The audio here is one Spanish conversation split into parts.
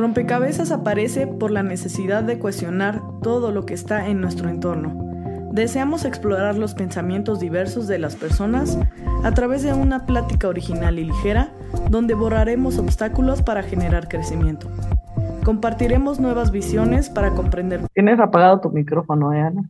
Rompecabezas aparece por la necesidad de cuestionar todo lo que está en nuestro entorno. Deseamos explorar los pensamientos diversos de las personas a través de una plática original y ligera donde borraremos obstáculos para generar crecimiento. Compartiremos nuevas visiones para comprender. Tienes apagado tu micrófono, ¿eh, Ana?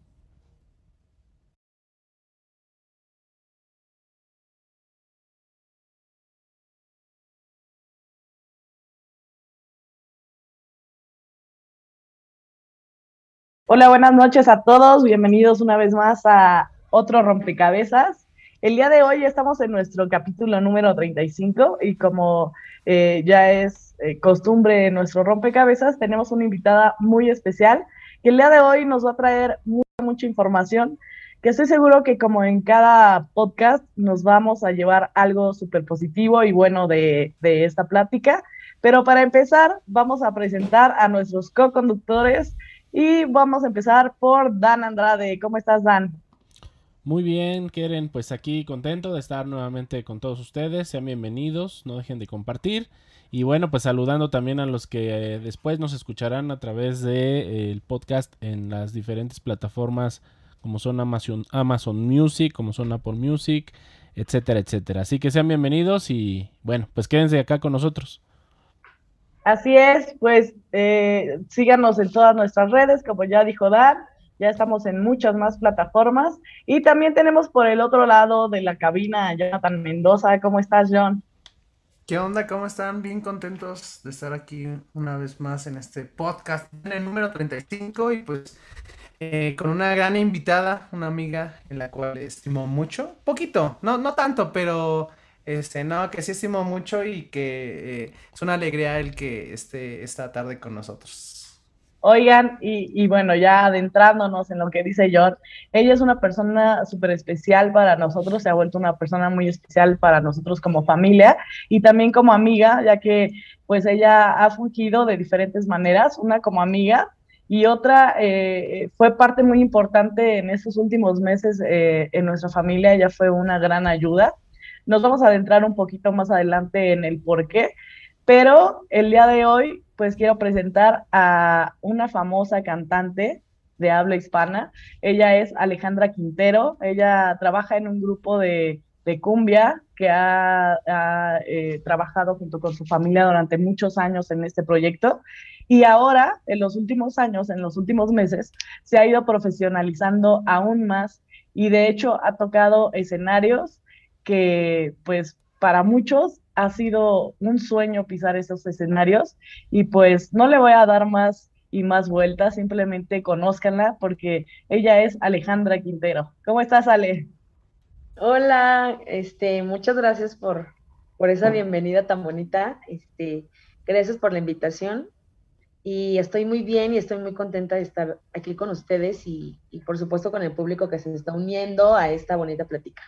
Hola, buenas noches a todos. Bienvenidos una vez más a otro rompecabezas. El día de hoy estamos en nuestro capítulo número 35 y como eh, ya es eh, costumbre en nuestro rompecabezas, tenemos una invitada muy especial que el día de hoy nos va a traer mucha, información que estoy seguro que como en cada podcast nos vamos a llevar algo súper positivo y bueno de, de esta plática. Pero para empezar, vamos a presentar a nuestros co-conductores y vamos a empezar por Dan Andrade. ¿Cómo estás, Dan? Muy bien, Keren, pues aquí contento de estar nuevamente con todos ustedes. Sean bienvenidos, no dejen de compartir. Y bueno, pues saludando también a los que eh, después nos escucharán a través del de, eh, podcast en las diferentes plataformas como son Amazon, Amazon Music, como son Apple Music, etcétera, etcétera. Así que sean bienvenidos y bueno, pues quédense acá con nosotros. Así es, pues eh, síganos en todas nuestras redes, como ya dijo Dan, ya estamos en muchas más plataformas y también tenemos por el otro lado de la cabina a Jonathan Mendoza. ¿Cómo estás, John? ¿Qué onda? ¿Cómo están? Bien contentos de estar aquí una vez más en este podcast, en el número 35 y pues eh, con una gran invitada, una amiga en la cual estimo mucho, poquito, no, no tanto, pero este, no, que sí estimo mucho y que eh, es una alegría el que esté esta tarde con nosotros. Oigan, y, y, bueno, ya adentrándonos en lo que dice John, ella es una persona súper especial para nosotros, se ha vuelto una persona muy especial para nosotros como familia y también como amiga, ya que pues ella ha fungido de diferentes maneras, una como amiga y otra eh, fue parte muy importante en estos últimos meses eh, en nuestra familia, ella fue una gran ayuda. Nos vamos a adentrar un poquito más adelante en el por qué, pero el día de hoy, pues quiero presentar a una famosa cantante de habla hispana. Ella es Alejandra Quintero. Ella trabaja en un grupo de, cumbia que ha, ha eh, trabajado junto con su familia durante muchos años en este proyecto. Y ahora, en los últimos años, en los últimos meses, se ha ido profesionalizando aún más y de hecho ha tocado escenarios que pues para muchos ha sido un sueño pisar esos escenarios y pues no le voy a dar más y más vueltas, simplemente conózcanla porque ella es Alejandra Quintero. ¿Cómo estás, Ale? Hola, este, muchas gracias por, por esa bienvenida tan bonita. Este, gracias por la invitación. Y estoy muy bien y estoy muy contenta de estar aquí con ustedes y, y por supuesto con el público que se está uniendo a esta bonita plática.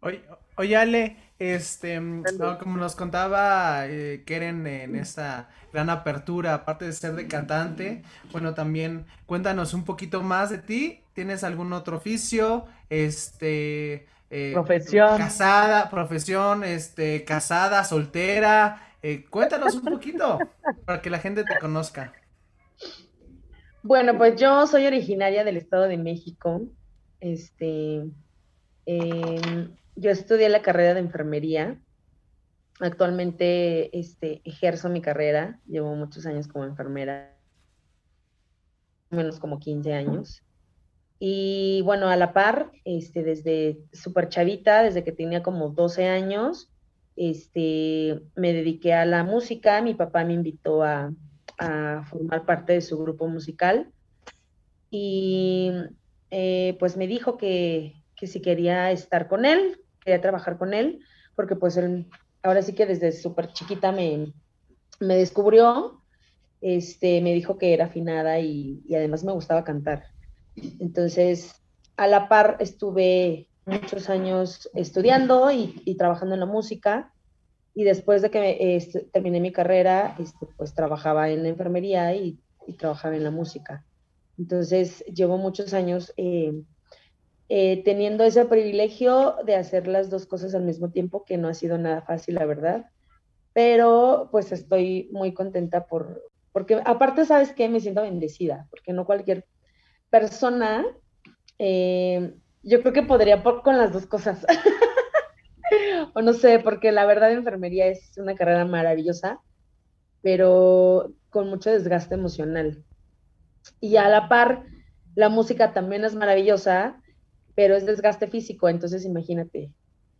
Oye, oye Ale, este, no, como nos contaba eh, Keren en esta gran apertura, aparte de ser de cantante, bueno, también cuéntanos un poquito más de ti. ¿Tienes algún otro oficio? Este, eh, profesión. Casada, profesión, este, casada, soltera. Eh, cuéntanos un poquito para que la gente te conozca. Bueno, pues yo soy originaria del Estado de México. Este, eh, yo estudié la carrera de enfermería. Actualmente este, ejerzo mi carrera. Llevo muchos años como enfermera, menos como 15 años. Y bueno, a la par, este, desde súper chavita, desde que tenía como 12 años, este, me dediqué a la música. Mi papá me invitó a, formar parte de su grupo musical. Y eh, pues me dijo que si quería estar con él, quería trabajar con él, porque pues él, ahora sí que desde súper chiquita me, me descubrió, este, me dijo que era afinada y, además me gustaba cantar. Entonces, a la par estuve muchos años estudiando y, trabajando en la música y después de que terminé mi carrera, este, pues trabajaba en la enfermería y, y, trabajaba en la música. Entonces, llevo muchos años eh, eh, teniendo ese privilegio de hacer las dos cosas al mismo tiempo, que no ha sido nada fácil, la verdad. Pero pues estoy muy contenta por, porque aparte, ¿sabes qué? Me siento bendecida, porque no cualquier persona, eh, yo creo que podría por, con las dos cosas. o no sé, porque la verdad enfermería es una carrera maravillosa, pero con mucho desgaste emocional. Y a la par, la música también es maravillosa, pero es desgaste físico, entonces imagínate.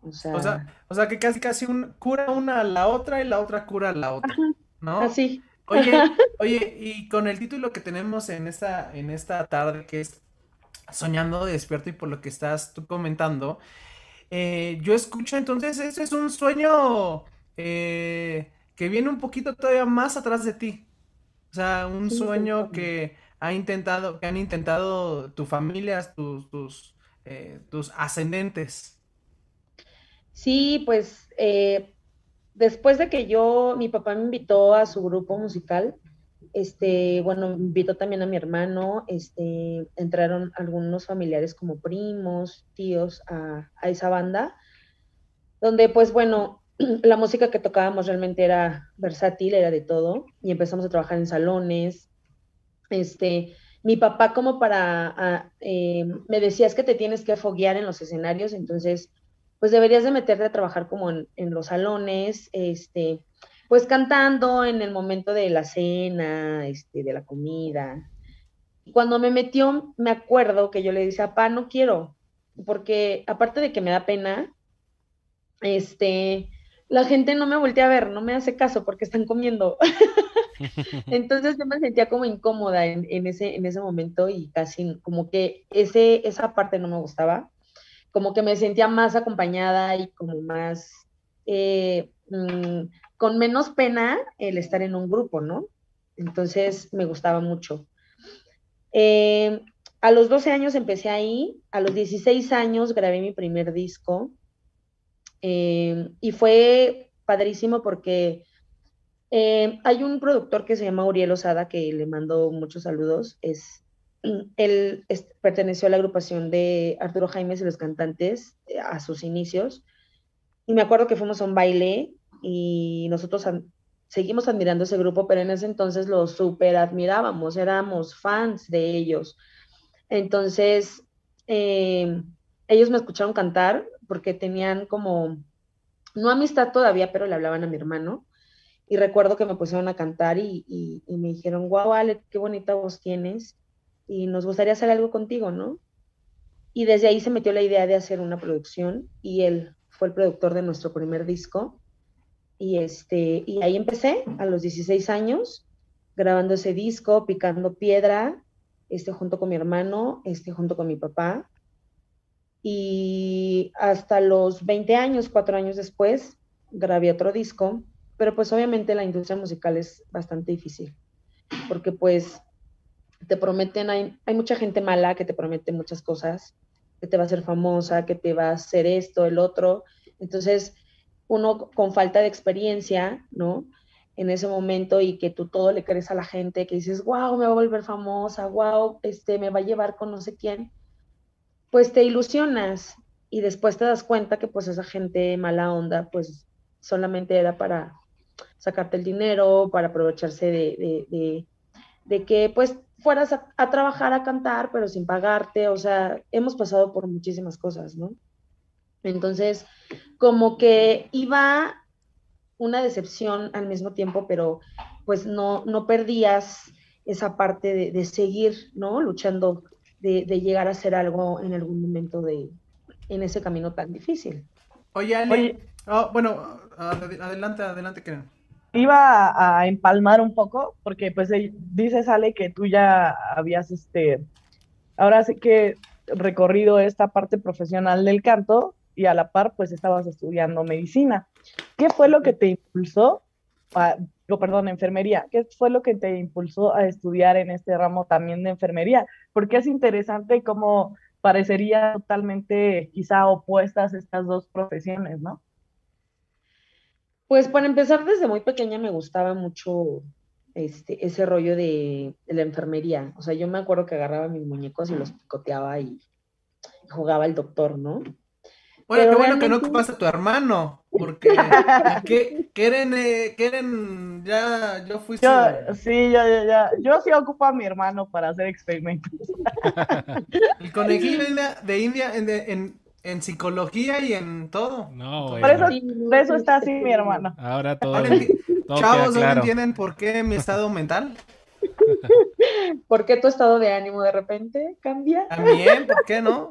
O sea, o sea, que casi casi un, cura una a la otra y la otra cura a la otra, ¿no? Así. Oye, oye, y con el título que tenemos en esta, en esta tarde, que es Soñando despierto, y por lo que estás tú comentando, eh, yo escucho entonces, ese es un sueño eh, que viene un poquito todavía más atrás de ti. O sea, un sueño que ha intentado, que han intentado tu familia, tus, tus, eh, tus ascendentes. Sí, pues después de que yo, mi papá me invitó a su grupo musical, este, bueno, invitó también a mi hermano, este, entraron algunos familiares como primos, tíos a, esa banda, donde pues bueno, la música que tocábamos realmente era versátil, era de todo, y empezamos a trabajar en salones, este, mi papá como para, eh, me decía, es que te tienes que foguear en los escenarios, entonces, pues deberías de meterte a trabajar como en, los salones, este, pues cantando en el momento de la cena, este, de la comida. Cuando me metió, me acuerdo que yo le dije, papá, no quiero, porque aparte de que me da pena, este, la gente no me voltea a ver, no me hace caso porque están comiendo. Entonces yo me sentía como incómoda en, ese, en ese momento y casi como que ese, esa parte no me gustaba, como que me sentía más acompañada y como más eh, mm, con menos pena el estar en un grupo, ¿no? Entonces me gustaba mucho. Eh, a los 12 años empecé ahí, a los 16 años grabé mi primer disco eh, y fue padrísimo porque eh, hay un productor que se llama Uriel Osada que le mando muchos saludos. Es, él perteneció a la agrupación de Arturo Jaimes y los cantantes a sus inicios. Y me acuerdo que fuimos a un baile y nosotros seguimos admirando ese grupo, pero en ese entonces lo super admirábamos, éramos fans de ellos. Entonces, eh, ellos me escucharon cantar porque tenían como, no amistad todavía, pero le hablaban a mi hermano. Y recuerdo que me pusieron a cantar y, me dijeron, guau, Ale, qué bonita voz tienes y nos gustaría hacer algo contigo, ¿no? Y desde ahí se metió la idea de hacer una producción y él fue el productor de nuestro primer disco y, este, y ahí empecé a los 16 años, grabando ese disco, picando piedra, este, junto con mi hermano, este, junto con mi papá. Y hasta los 20 años, cuatro años después, grabé otro disco, pero pues obviamente la industria musical es bastante difícil, porque pues te prometen, hay, hay mucha gente mala que te promete muchas cosas, que te va a hacer famosa, que te va a hacer esto, el otro. Entonces, uno con falta de experiencia, ¿no? En ese momento y que tú todo le crees a la gente, que dices, wow, me va a volver famosa, wow, este, me va a llevar con no sé quién, pues te ilusionas y después te das cuenta que pues esa gente mala onda, pues solamente era para sacarte el dinero, para aprovecharse de, de, que pues fueras a, a, trabajar, a cantar, pero sin pagarte, o sea, hemos pasado por muchísimas cosas, ¿no? Entonces, como que iba una decepción al mismo tiempo, pero pues no, no perdías esa parte de, seguir, ¿no? Luchando, de, llegar a hacer algo en algún momento de, en ese camino tan difícil. Oye, Ale, oh, bueno, adelante, adelante, Karen. Iba a, empalmar un poco, porque pues dices, Ale, que tú ya habías, este, ahora sí que recorrido esta parte profesional del canto, y a la par pues estabas estudiando medicina. ¿Qué fue lo que te impulsó, perdón, enfermería? ¿Qué fue lo que te impulsó a estudiar en este ramo también de enfermería? Porque es interesante cómo parecería totalmente quizá opuestas estas dos profesiones, ¿no? Pues para empezar, desde muy pequeña me gustaba mucho este, ese rollo de, de, la enfermería. O sea, yo me acuerdo que agarraba mis muñecos y los picoteaba y jugaba el doctor, ¿no? Bueno, qué bueno que no ocupas a tu hermano, porque ¿qué, quieren, eh, quieren, ya, yo fui yo, Sí, ya, ya, ya, yo sí ocupo a mi hermano para hacer experimentos. El conejillo de India en, en, en psicología y en todo. No, Por eso, por eso está así mi hermano. Ahora todo. Chavos, ¿no entienden por qué mi estado mental? ¿Por qué tu estado de ánimo de repente cambia? También, ¿por qué no?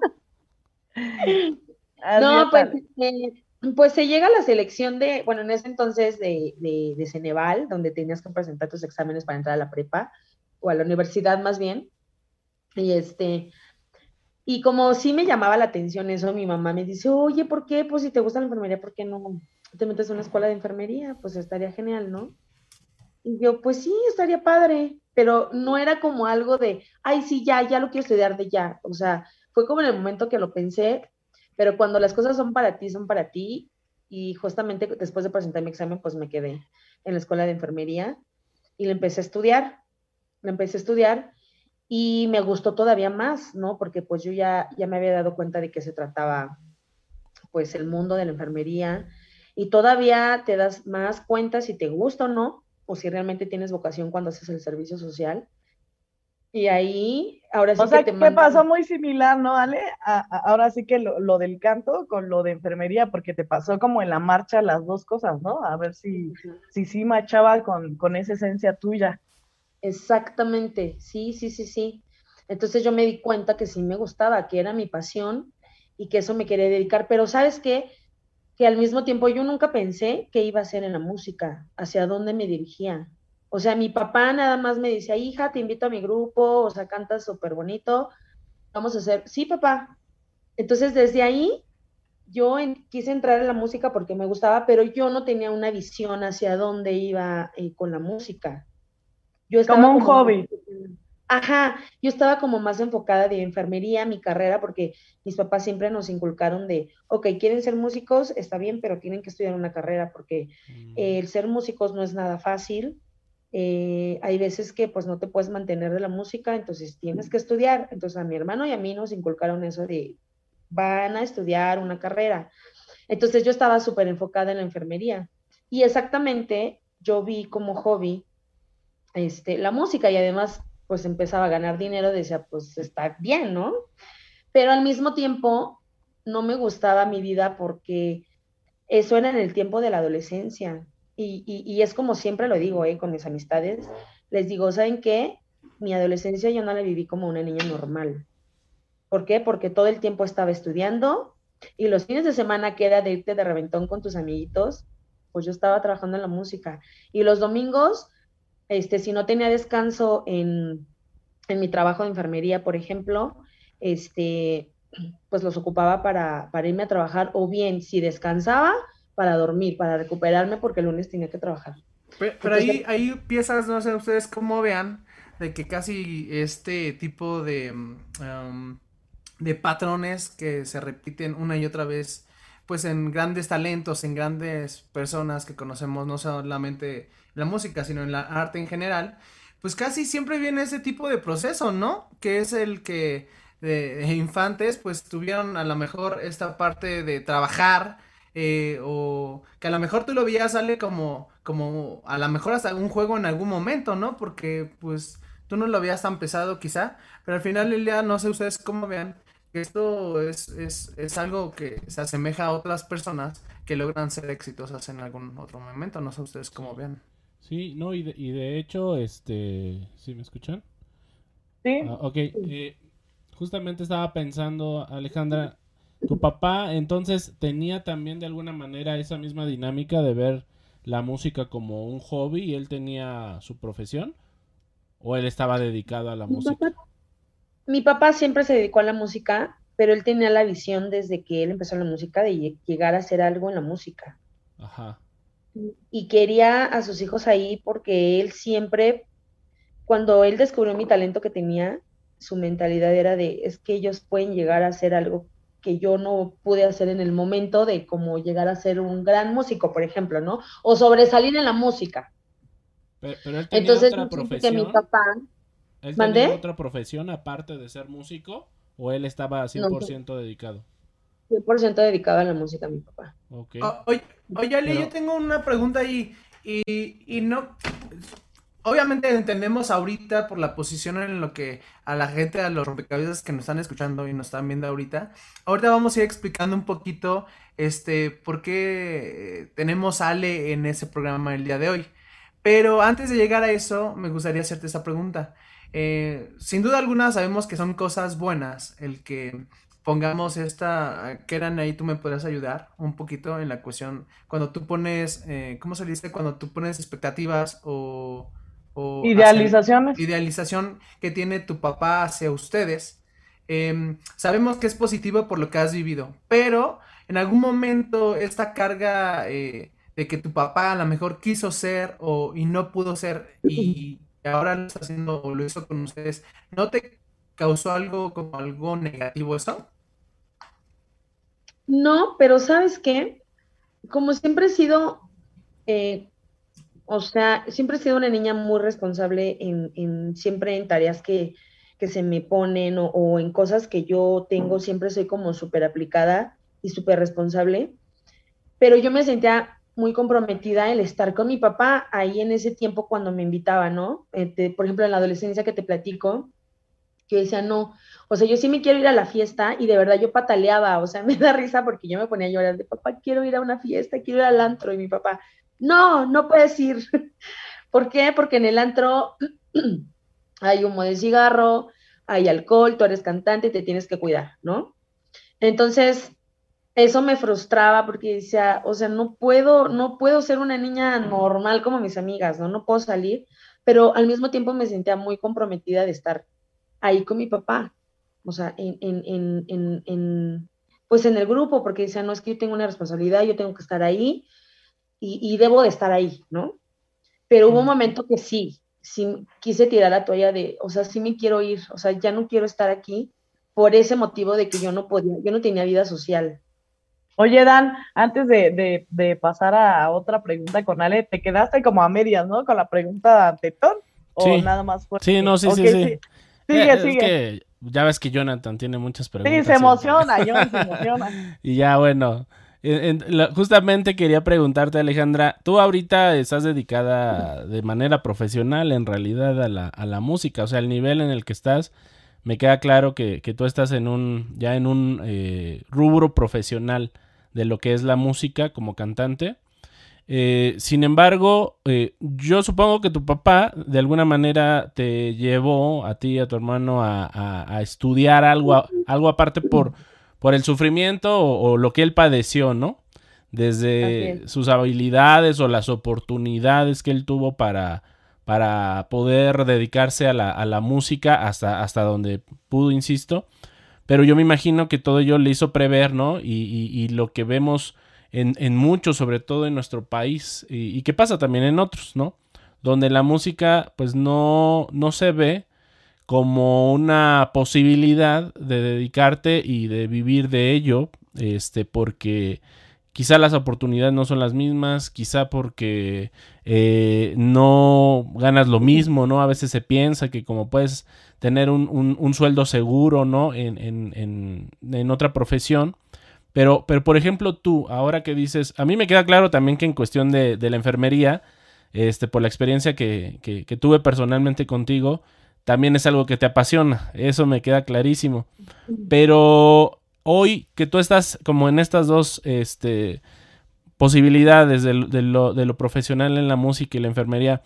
No, pues, eh, pues se llega a la selección de, bueno, en ese entonces de, de, Ceneval, donde tenías que presentar tus exámenes para entrar a la prepa, o a la universidad más bien. Y este, y como sí me llamaba la atención eso, mi mamá me dice, oye, ¿por qué? Pues si te gusta la enfermería, ¿por qué no te metes en una escuela de enfermería? Pues estaría genial, ¿no? Y yo, pues sí, estaría padre, pero no era como algo de, ay, sí, ya, ya lo quiero estudiar de ya. O sea, fue como en el momento que lo pensé, pero cuando las cosas son para ti, son para ti. Y justamente después de presentar mi examen, pues me quedé en la escuela de enfermería y le empecé a estudiar. Le empecé a estudiar y me gustó todavía más, ¿no? Porque pues yo ya, ya me había dado cuenta de que se trataba pues el mundo de la enfermería y todavía te das más cuenta si te gusta o no o si realmente tienes vocación cuando haces el servicio social. Y ahí, ahora sí o sea, que te pasó muy similar, ¿no, Ale? ahora sí que lo, del canto con lo de enfermería, porque te pasó como en la marcha las dos cosas, ¿no? A ver si sí si, machaba con, con esa esencia tuya. Exactamente, sí, sí, sí, sí. Entonces yo me di cuenta que sí me gustaba, que era mi pasión y que eso me quería dedicar, pero ¿sabes qué? que al mismo tiempo yo nunca pensé que iba a ser en la música, hacia dónde me dirigía. O sea, mi papá nada más me decía, hija, te invito a mi grupo, o sea, cantas súper bonito, vamos a hacer, sí, papá. Entonces, desde ahí, yo quise entrar en la música porque me gustaba, pero yo no tenía una visión hacia dónde iba eh, con la música. Yo estaba como un hobby. Ajá, yo estaba como más enfocada de enfermería, mi carrera, porque mis papás siempre nos inculcaron de, ok, quieren ser músicos, está bien, pero tienen que estudiar una carrera, porque mm. el ser músicos no es nada fácil. Eh, hay veces que pues no te puedes mantener de la música, entonces tienes que estudiar. Entonces a mi hermano y a mí nos inculcaron eso de, van a estudiar una carrera. Entonces yo estaba súper enfocada en la enfermería. Y exactamente yo vi como hobby este, la música y además pues empezaba a ganar dinero, decía, pues está bien, ¿no? Pero al mismo tiempo no me gustaba mi vida porque eso era en el tiempo de la adolescencia. Y, es como siempre lo digo, ¿eh? con mis amistades, les digo, ¿saben qué? Mi adolescencia yo no la viví como una niña normal. ¿Por qué? Porque todo el tiempo estaba estudiando y los fines de semana que era de irte de reventón con tus amiguitos, pues yo estaba trabajando en la música. Y los domingos este, si no tenía descanso en, mi trabajo de enfermería, por ejemplo, este, pues los ocupaba para, irme a trabajar o bien si descansaba para dormir, para recuperarme porque el lunes tenía que trabajar. Pero, ahí, hay piezas, no sé ustedes cómo vean, de que casi este tipo de, um, de patrones que se repiten una y otra vez, pues en grandes talentos, en grandes personas que conocemos, no solamente la música, sino en la arte en general, pues casi siempre viene ese tipo de proceso, ¿no? Que es el que de, infantes pues tuvieron a lo mejor esta parte de trabajar eh, o que a lo mejor tú lo veías sale como como a lo mejor hasta un juego en algún momento, ¿no? Porque pues tú no lo veías tan pesado quizá, pero al final del día no sé ustedes cómo vean que esto es, es, es algo que se asemeja a otras personas que logran ser exitosas en algún otro momento, no sé ustedes cómo vean. Sí, no, y de, y de hecho, este, ¿sí me escuchan? Sí. Ah, ok, eh, justamente estaba pensando, Alejandra, tu papá entonces tenía también de alguna manera esa misma dinámica de ver la música como un hobby y él tenía su profesión o él estaba dedicado a la música. mi papá siempre se dedicó a la música, pero él tenía la visión desde que él empezó la música de llegar a hacer algo en la música. Ajá y quería a sus hijos ahí porque él siempre, cuando él descubrió mi talento que tenía, su mentalidad era de, es que ellos pueden llegar a hacer algo que yo no pude hacer en el momento de como llegar a ser un gran músico, por ejemplo, ¿no? O sobresalir en la música. Pero, él tenía Entonces, otra profesión. mi papá... ¿Él tenía otra profesión aparte de ser músico o él estaba 100% dedicado? 100% dedicado a la música, mi papá. Ok. O- oye, oye, Ale, Pero- yo tengo una pregunta ahí. Y, y no. Obviamente entendemos ahorita por la posición en lo que a la gente, a los rompecabezas que nos están escuchando y nos están viendo ahorita. Ahorita vamos a ir explicando un poquito este por qué eh, tenemos a Ale en ese programa el día de hoy. Pero antes de llegar a eso, me gustaría hacerte esa pregunta. Eh, sin duda alguna sabemos que son cosas buenas el que pongamos esta, que eran ahí, tú me podrías ayudar un poquito en la cuestión, cuando tú pones, eh, ¿cómo se dice? Cuando tú pones expectativas o, o hacia- Idealizaciones. idealización que tiene tu papá hacia ustedes. Em, sabemos que es positivo por lo que has vivido, pero en algún momento esta carga eh, de que tu papá a lo mejor quiso ser o, y no pudo ser y ahora lo está haciendo o lo hizo con ustedes, ¿no te causó algo como algo negativo eso? No, pero ¿sabes qué? Como siempre he sido, eh, o sea, siempre he sido una niña muy responsable en, en- siempre en tareas que, que se me ponen o, en cosas que yo tengo, siempre soy como súper aplicada y súper responsable, pero yo me sentía muy comprometida el estar con mi papá ahí en ese tiempo cuando me invitaba, ¿no? Este, por ejemplo, en la adolescencia que te platico, yo decía, no, o sea, yo sí me quiero ir a la fiesta y de verdad yo pataleaba, o sea, me da risa porque yo me ponía a llorar de papá, quiero ir a una fiesta, quiero ir al antro y mi papá, no, no puedes ir. ¿Por qué? Porque en el antro hay humo de cigarro, hay alcohol, tú eres cantante te tienes que cuidar, ¿no? Entonces, eso me frustraba porque decía, o sea, no puedo, no puedo ser una niña normal como mis amigas, ¿no? No puedo salir, pero al mismo tiempo me sentía muy comprometida de estar ahí con mi papá, o sea, en, en, en, en, pues en el grupo, porque decía, no, es que yo tengo una responsabilidad, yo tengo que estar ahí y, y debo de estar ahí, ¿no? Pero hubo un momento que sí, sí quise tirar la toalla de, o sea, sí me quiero ir, o sea, ya no quiero estar aquí por ese motivo de que yo no podía, yo no tenía vida social. Oye, Dan, antes de, de, de pasar a otra pregunta con Ale, ¿te quedaste como a medias, ¿no? Con la pregunta de Ton. ¿O Sí. nada más fue? Sí, no, sí, sí, sí. Sigue, Eh, es sigue. que ya ves que Jonathan tiene muchas preguntas. Sí, se emociona, John, se emociona. Y ya, bueno, justamente quería preguntarte, Alejandra, tú ahorita estás dedicada de manera profesional en realidad a la, a la música, o sea, el nivel en el que estás, me queda claro que, que tú estás en un, ya en un eh, rubro profesional de lo que es la música como cantante. Eh, sin embargo, eh, yo supongo que tu papá de alguna manera te llevó a ti y a tu hermano a, a- estudiar algo, algo aparte por, por el sufrimiento o, o lo que él padeció, ¿no? Desde sus habilidades o las oportunidades que él tuvo para, para poder dedicarse a la, a la música hasta, hasta donde pudo, insisto. Pero yo me imagino que todo ello le hizo prever, ¿no? Y, y- y lo que vemos en, en muchos, sobre todo en nuestro país, y, y que pasa también en otros, ¿no? Donde la música, pues no, no se ve como una posibilidad de dedicarte y de vivir de ello, este, porque quizá las oportunidades no son las mismas, quizá porque eh, no ganas lo mismo, ¿no? A veces se piensa que como puedes tener un, un- sueldo seguro, ¿no? En, en- en- en otra profesión. Pero, pero, por ejemplo, tú, ahora que dices, a mí me queda claro también que en cuestión de, de la enfermería, este, por la experiencia que- que tuve personalmente contigo, también es algo que te apasiona. Eso me queda clarísimo. Pero hoy que tú estás como en estas dos este, posibilidades de, lo- de lo, de lo profesional en la música y la enfermería,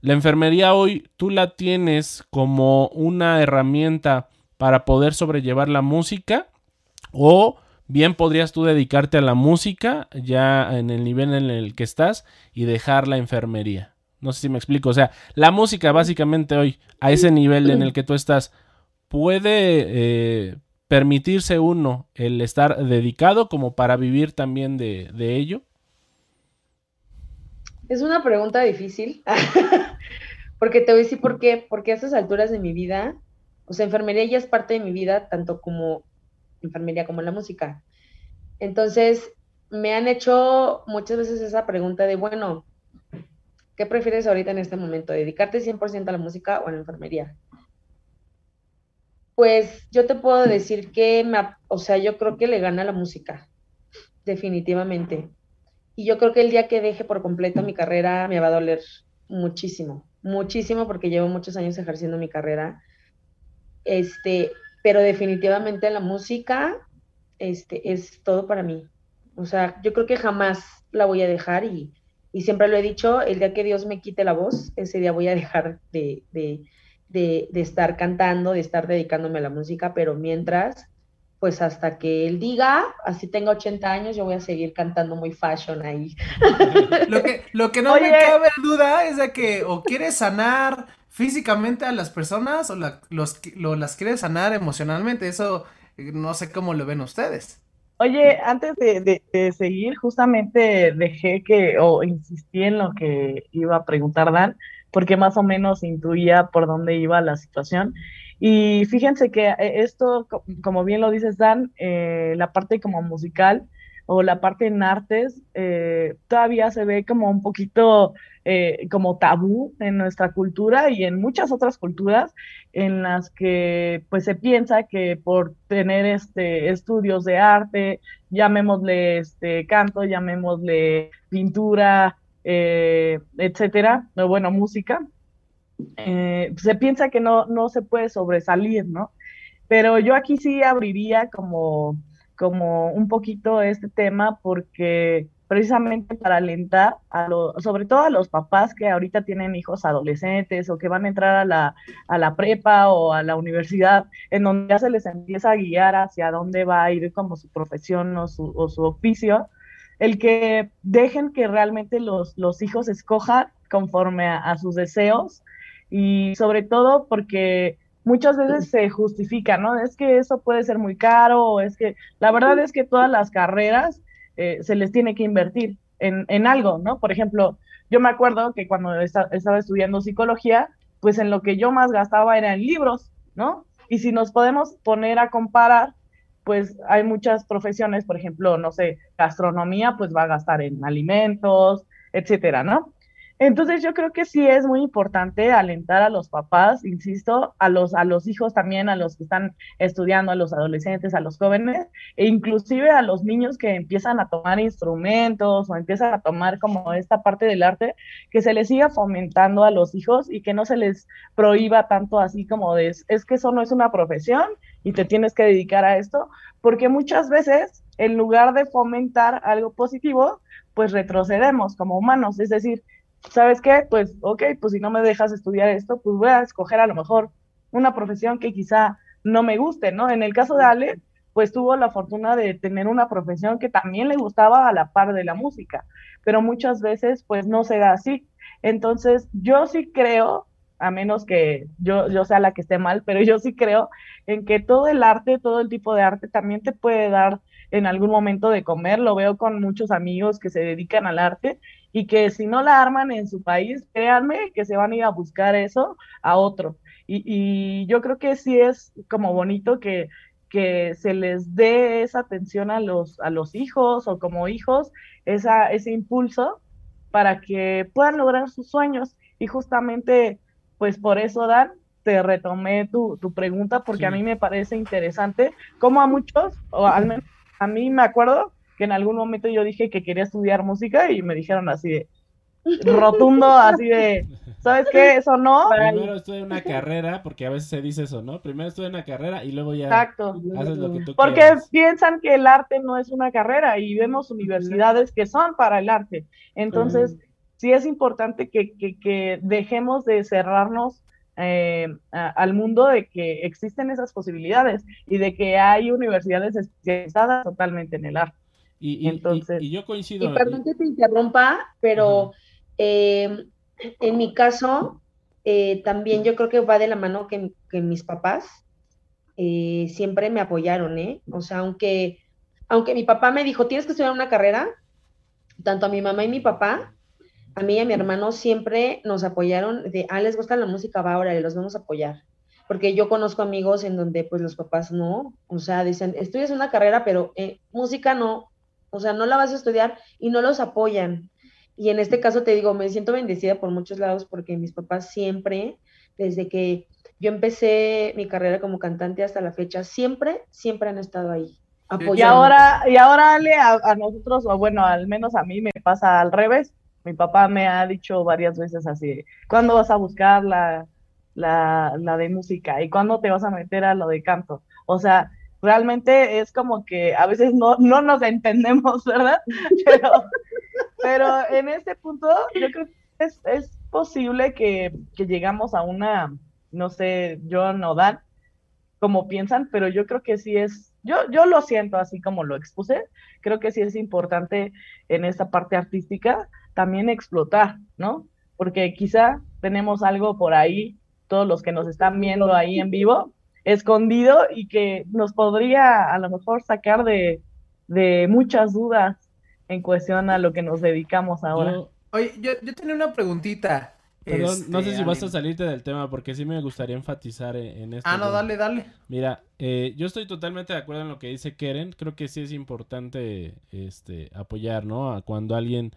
la enfermería hoy tú la tienes como una herramienta para poder sobrellevar la música o bien podrías tú dedicarte a la música ya en el nivel en el que estás y dejar la enfermería. No sé si me explico. O sea, la música básicamente hoy, a ese nivel en el que tú estás, puede eh, permitirse uno el estar dedicado como para vivir también de, de ello. Es una pregunta difícil, porque te voy a decir por qué, porque a estas alturas de mi vida, o sea, enfermería ya es parte de mi vida, tanto como enfermería como la música. Entonces, me han hecho muchas veces esa pregunta de, bueno, ¿qué prefieres ahorita en este momento? ¿Dedicarte 100% a la música o a la enfermería? Pues yo te puedo decir que, o sea, yo creo que le gana la música, definitivamente. Y yo creo que el día que deje por completo mi carrera me va a doler muchísimo, muchísimo porque llevo muchos años ejerciendo mi carrera. Este, pero definitivamente la música este, es todo para mí. O sea, yo creo que jamás la voy a dejar y, y siempre lo he dicho, el día que Dios me quite la voz, ese día voy a dejar de, de, de, de estar cantando, de estar dedicándome a la música, pero mientras pues hasta que él diga, así tenga 80 años, yo voy a seguir cantando muy fashion ahí. Lo que, lo que no me cabe duda es de que o quieres sanar físicamente a las personas o los, las quieres sanar emocionalmente. Eso eh, no sé cómo lo ven ustedes. Oye, antes de, seguir, justamente dejé que, o insistí en lo que iba a preguntar Dan, porque más o menos intuía por dónde iba la situación. Y fíjense que eh, esto, como bien lo dices, Dan, eh, la parte como musical o la parte en artes eh, todavía se ve como un poquito como tabú en nuestra cultura y en muchas otras culturas en las que pues se piensa que por tener este estudios de arte, llamémosle este canto, llamémosle pintura, etcétera, o bueno, música, eh, se piensa que no, no se puede sobresalir, ¿no? Pero yo aquí sí abriría como, como un poquito este tema porque precisamente para alentar a los, sobre todo a los papás que ahorita tienen hijos adolescentes o que van a entrar a la, a la prepa o a la universidad, en donde ya se les empieza a guiar hacia dónde va a ir como su profesión o su, oficio, el que dejen que realmente los, los hijos escojan conforme a sus deseos y sobre todo porque muchas veces se justifica, ¿no? Es que eso puede ser muy caro, o es que la verdad es que todas las carreras eh, se les tiene que invertir en, en, algo, ¿no? Por ejemplo, yo me acuerdo que cuando estaba estudiando psicología, pues en lo que yo más gastaba era en libros, ¿no? Y si nos podemos poner a comparar, pues hay muchas profesiones, por ejemplo, no sé, gastronomía, pues va a gastar en alimentos, etcétera, ¿no? Entonces yo creo que sí es muy importante alentar a los papás, insisto, a los, a los hijos también, a los que están estudiando, a los adolescentes, a los jóvenes, e inclusive a los niños que empiezan a tomar instrumentos o empiezan a tomar como esta parte del arte, que se les siga fomentando a los hijos y que no se les prohíba tanto así como de, es que eso no es una profesión y te tienes que dedicar a esto, porque muchas veces en lugar de fomentar algo positivo, pues retrocedemos como humanos, es decir, ¿sabes qué? Pues, ok, pues si no me dejas estudiar esto, pues voy a escoger a lo mejor una profesión que quizá no me guste, ¿no? En el caso de Ale, pues tuvo la fortuna de tener una profesión que también le gustaba a la par de la música, pero muchas veces pues no se así. Entonces, yo sí creo, a menos que yo, yo sea la que esté mal, pero yo sí creo en que todo el arte, todo el tipo de arte también te puede dar en algún momento de comer. Lo veo con muchos amigos que se dedican al arte y que si no la arman en su país, créanme que se van a ir a buscar eso a otro. Y, yo creo que sí es como bonito que, que se les dé esa atención a los, a los hijos o como hijos, esa, ese impulso para que puedan lograr sus sueños. Y justamente, pues por eso, Dan, te retomé tu, tu pregunta porque a mí me parece interesante como a muchos, o al menos a mí me acuerdo que en algún momento yo dije que quería estudiar música y me dijeron así de rotundo, así de, ¿sabes qué? Eso no. Primero estudia una carrera, porque a veces se dice eso, ¿no? Primero estudia una carrera y luego ya Exacto. haces lo que tú Porque piensan que el arte no es una carrera y vemos universidades que son para el arte. Entonces, sí es importante que, que, que dejemos de cerrarnos eh, al mundo de que existen esas posibilidades y de que hay universidades especializadas totalmente en el arte. Y, Entonces, y, yo coincido. Y perdón que te interrumpa, pero eh, en mi caso, eh, también yo creo que va de la mano que, mis papás siempre me apoyaron, ¿eh? O sea, aunque, aunque mi papá me dijo, tienes que estudiar una carrera, tanto a mi mamá y mi papá, a mí y a mi hermano siempre nos apoyaron de, ah, les gusta la música, va, ahora los vamos a apoyar. Porque yo conozco amigos en donde pues los papás no, o sea, dicen, estudias una carrera, pero eh, música no, o sea, no la vas a estudiar y no los apoyan. Y en este caso te digo, me siento bendecida por muchos lados porque mis papás siempre, desde que yo empecé mi carrera como cantante hasta la fecha, siempre, siempre han estado ahí. Y ahora, y ahora Ale, a, nosotros, o bueno, al menos a mí me pasa al revés. Mi papá me ha dicho varias veces así, ¿cuándo vas a buscar la, la, la de música? ¿Y cuándo te vas a meter a lo de canto? O sea, realmente es como que a veces no, no nos entendemos, ¿verdad? Pero, pero en este punto yo creo que es, es posible que, que, llegamos a una, no sé, yo no dan como piensan, pero yo creo que sí es, yo, yo lo siento así como lo expuse, creo que sí es importante en esta parte artística también explotar, ¿no? Porque quizá tenemos algo por ahí, todos los que nos están viendo ahí en vivo, escondido y que nos podría a lo mejor sacar de, de muchas dudas en cuestión a lo que nos dedicamos ahora. oye, yo, yo tenía una preguntita. Perdón, no sé si vas a salirte del tema porque sí me gustaría enfatizar en, esto. Ah, no, dale, dale. Mira, eh, yo estoy totalmente de acuerdo en lo que dice Keren. Creo que sí es importante este, apoyar, ¿no? A cuando alguien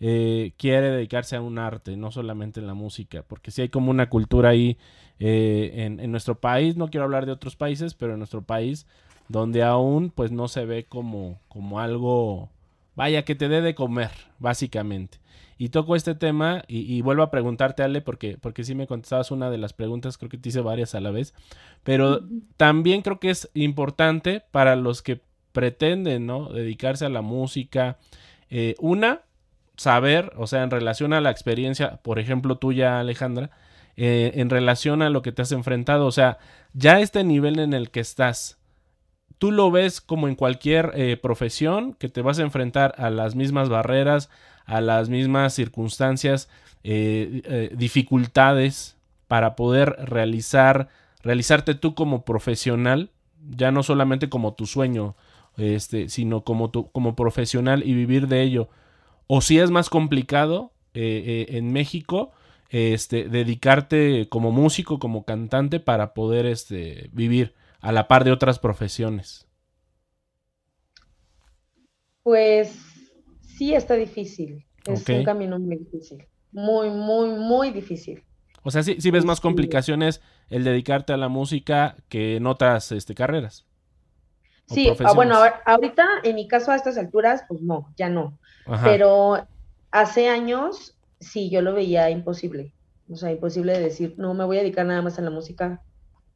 eh, quiere dedicarse a un arte, no solamente en la música, porque si hay como una cultura ahí eh, en, nuestro país, no quiero hablar de otros países, pero en nuestro país, donde aún pues no se ve como, como algo, vaya, que te dé de comer, básicamente. Y toco este tema y, vuelvo a preguntarte, Ale, porque, porque sí me contestabas una de las preguntas, creo que te hice varias a la vez, pero también creo que es importante para los que pretenden, ¿no? Dedicarse a la música. Eh, una, saber, o sea, en relación a la experiencia, por ejemplo, tuya, Alejandra, eh, en relación a lo que te has enfrentado, o sea, ya este nivel en el que estás, tú lo ves como en cualquier eh, profesión, que te vas a enfrentar a las mismas barreras, a las mismas circunstancias, eh, dificultades para poder realizar, realizarte tú como profesional, ya no solamente como tu sueño, este, sino como, tu, como profesional y vivir de ello o si es más complicado eh, eh, en México este, dedicarte como músico, como cantante para poder este, vivir a la par de otras profesiones. Pues sí está difícil. Es un camino muy difícil. Muy, muy, muy difícil. O sea, sí, ves más complicaciones el dedicarte a la música que en otras este, carreras. Sí, ah, bueno, ahorita en mi caso a estas alturas, pues no, ya no. Pero hace años, sí, yo lo veía imposible. O sea, imposible de decir, no, me voy a dedicar nada más a la música.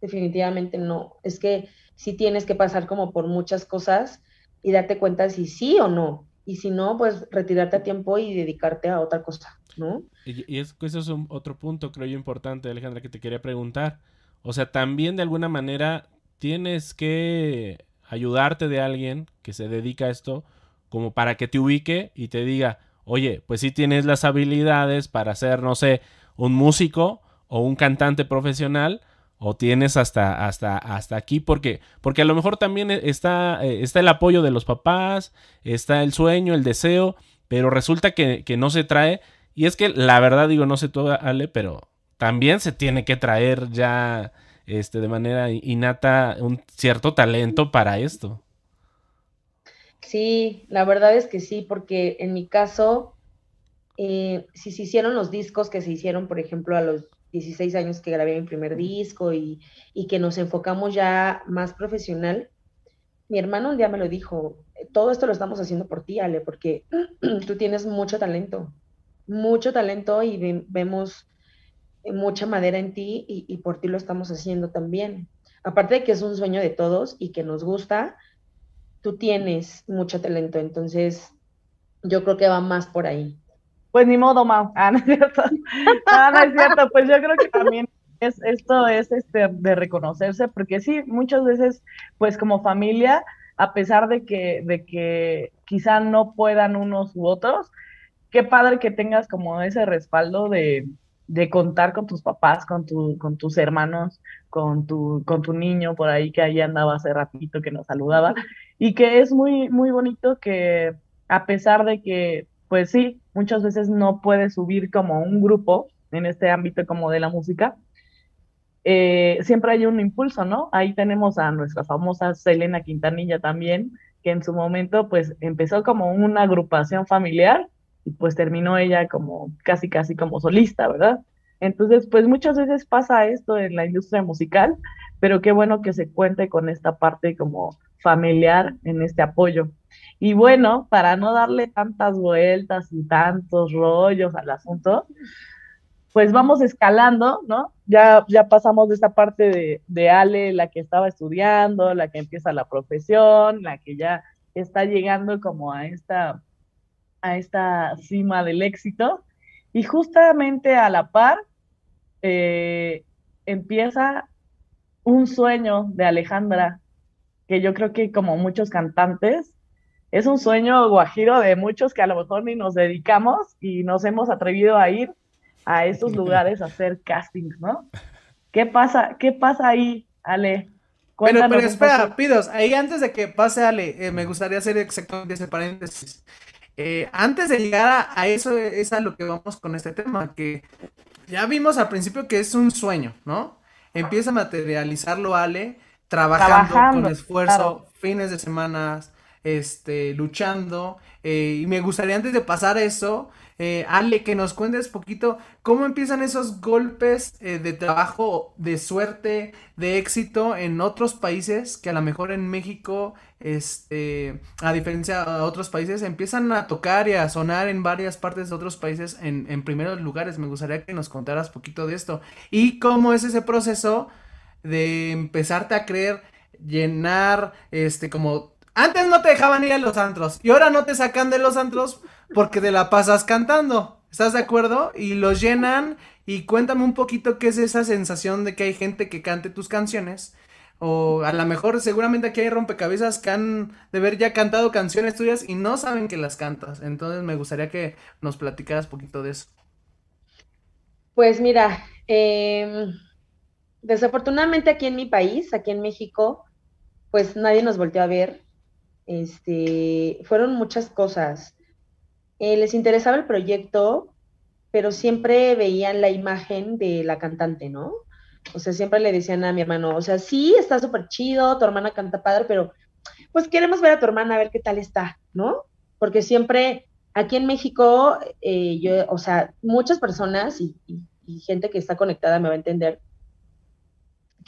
Definitivamente no. Es que sí tienes que pasar como por muchas cosas y darte cuenta si sí o no. Y si no, pues retirarte a tiempo y dedicarte a otra cosa, ¿no? Y, es, eso es un, otro punto, creo yo, importante, Alejandra, que te quería preguntar. O sea, también de alguna manera tienes que ayudarte de alguien que se dedica a esto como para que te ubique y te diga, oye, pues si tienes las habilidades para ser, no sé, un músico o un cantante profesional, o tienes hasta, hasta, hasta aquí, porque, porque a lo mejor también está, eh, está el apoyo de los papás, está el sueño, el deseo, pero resulta que, que no se trae. Y es que la verdad digo, no sé todo, Ale, pero también se tiene que traer ya este, de manera innata un cierto talento para esto. Sí, la verdad es que sí, porque en mi caso, eh, si se hicieron los discos que se hicieron, por ejemplo, a los 16 años que grabé mi primer disco y, y que nos enfocamos ya más profesional, mi hermano un día me lo dijo, todo esto lo estamos haciendo por ti, Ale, porque tú tienes mucho talento, mucho talento y vemos mucha madera en ti y, y, por ti lo estamos haciendo también. Aparte de que es un sueño de todos y que nos gusta, tú tienes mucho talento, entonces yo creo que va más por ahí. Pues ni modo, Mau. Ah, no es cierto. Ah, no es cierto. Pues yo creo que también es, esto es este, de reconocerse, porque sí, muchas veces, pues como familia, a pesar de que, de que quizá no puedan unos u otros, qué padre que tengas como ese respaldo de, de contar con tus papás, con, tu, con tus hermanos, con tu, con tu niño por ahí que ahí andaba hace ratito que nos saludaba y que es muy, muy bonito que a pesar de que, pues sí, muchas veces no puedes subir como un grupo en este ámbito como de la música, eh, siempre hay un impulso, ¿no? Ahí tenemos a nuestra famosa Selena Quintanilla también, que en su momento pues empezó como una agrupación familiar y pues terminó ella como casi casi como solista, ¿verdad? Entonces, pues muchas veces pasa esto en la industria musical, pero qué bueno que se cuente con esta parte como familiar en este apoyo. Y bueno, para no darle tantas vueltas y tantos rollos al asunto, pues vamos escalando, ¿no? Ya, ya pasamos de esta parte de, Ale, la que estaba estudiando, la que empieza la profesión, la que ya está llegando como a esta, a esta cima del éxito. Y justamente a la par eh, empieza un sueño de Alejandra, que yo creo que como muchos cantantes, es un sueño guajiro de muchos que a lo mejor ni nos dedicamos y nos hemos atrevido a ir a esos lugares a hacer castings, ¿no? ¿Qué pasa, qué pasa ahí, Ale? pero, pero espera, Pidos, ahí antes de que pase Ale, eh, me gustaría hacer exactamente ese paréntesis. Eh, antes de llegar a, eso, es a lo que vamos con este tema, que ya vimos al principio que es un sueño, ¿no? Empieza a materializarlo Ale, trabajando, con esfuerzo, fines de semana, este, luchando. Eh, y me gustaría antes de pasar a eso, eh, Ale, que nos cuentes poquito cómo empiezan esos golpes eh, de trabajo, de suerte, de éxito en otros países que a lo mejor en México, este, a diferencia de otros países, empiezan a tocar y a sonar en varias partes de otros países en, en primeros lugares. Me gustaría que nos contaras poquito de esto y cómo es ese proceso de empezarte a creer, llenar, este, como antes no te dejaban ir a los antros y ahora no te sacan de los antros porque te la pasas cantando. ¿Estás de acuerdo? Y los llenan y cuéntame un poquito qué es esa sensación de que hay gente que cante tus canciones. O a lo mejor seguramente aquí hay rompecabezas que han de haber ya cantado canciones tuyas y no saben que las cantas. Entonces me gustaría que nos platicaras poquito de eso. Pues mira, em, desafortunadamente aquí en mi país, aquí en México, pues nadie nos volteó a ver. Este, fueron muchas cosas. Eh, les interesaba el proyecto, pero siempre veían la imagen de la cantante, ¿no? O sea, siempre le decían a mi hermano, o sea, sí, está súper chido, tu hermana canta padre, pero pues queremos ver a tu hermana a ver qué tal está, ¿no? Porque siempre aquí en México, eh, yo, o sea, muchas personas y, gente que está conectada me va a entender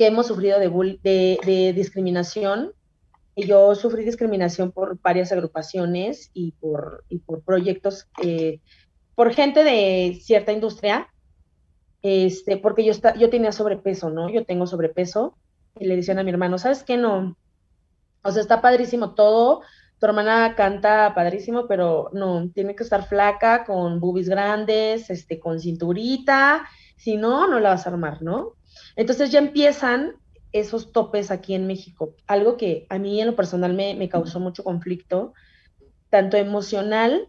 que hemos sufrido de, de, de discriminación yo sufrí discriminación por varias agrupaciones y por, proyectos, eh, por gente de cierta industria, este, porque yo, está, yo tenía sobrepeso, ¿no? Yo tengo sobrepeso. Y le decían a mi hermano, ¿sabes qué? No. O sea, está padrísimo todo. Tu hermana canta padrísimo, pero no, tiene que estar flaca, con boobies grandes, este, con cinturita. Si no, no la vas a armar, ¿no? Entonces ya empiezan esos topes aquí en México. Algo que a mí en lo personal me, causó mucho conflicto, tanto emocional,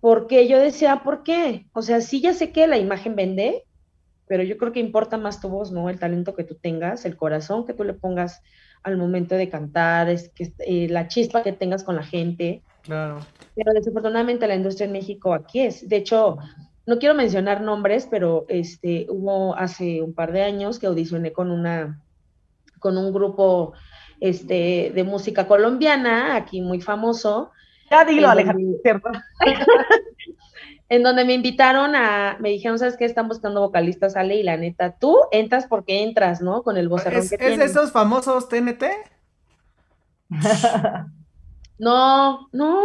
porque yo decía, ¿por qué? O sea, sí ya sé que la imagen vende, pero yo creo que importa más tu voz, ¿no? El talento que tú tengas, el corazón que tú le pongas al momento de cantar, es que eh, la chispa que tengas con la gente. Claro. Pero desafortunadamente la industria en México aquí es. De hecho, no quiero mencionar nombres, pero este hubo hace un par de años que audicioné con una con un grupo este, de música colombiana, aquí muy famoso. Ya dilo, Alejandro, ¿cierto? en donde me invitaron a, me dijeron, ¿sabes qué? Están buscando vocalistas, Ale, y la neta, tú entras porque entras, ¿no? Con el vocerrón ¿Es, que ¿Es de esos famosos TNT? no, no.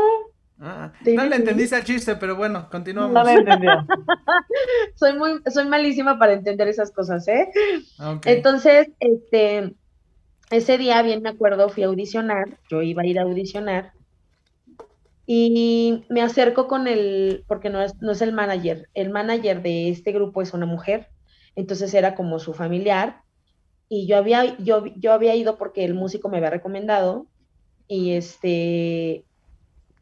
Ah, no le entendiste el chiste, pero bueno, continuamos. No le entendió. soy muy, soy malísima para entender esas cosas, ¿eh? Ah, Entonces, este, ese día, bien me acuerdo, fui a audicionar, yo iba a ir a audicionar y me acerco con el, porque no es, no es el manager, el manager de este grupo es una mujer, entonces era como su familiar y yo había, yo, yo había ido porque el músico me había recomendado y este,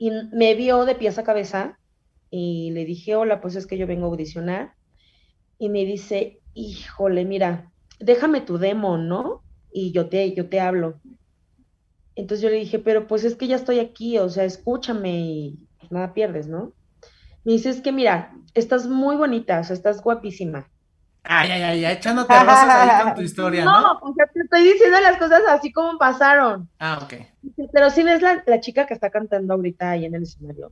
y me vio de pies a cabeza y le dije, hola, pues es que yo vengo a audicionar y me dice, híjole, mira, déjame tu demo, ¿no? y yo te, yo te hablo. Entonces yo le dije, pero pues es que ya estoy aquí, o sea, escúchame y nada pierdes, ¿no? Me dice, es que mira, estás muy bonita, o sea, estás guapísima. Ay, ay, ay, echándote rosas ahí con tu historia, ¿no? No, o sea, te estoy diciendo las cosas así como pasaron. Ah, ok. Pero si ves la, la chica que está cantando ahorita ahí en el escenario,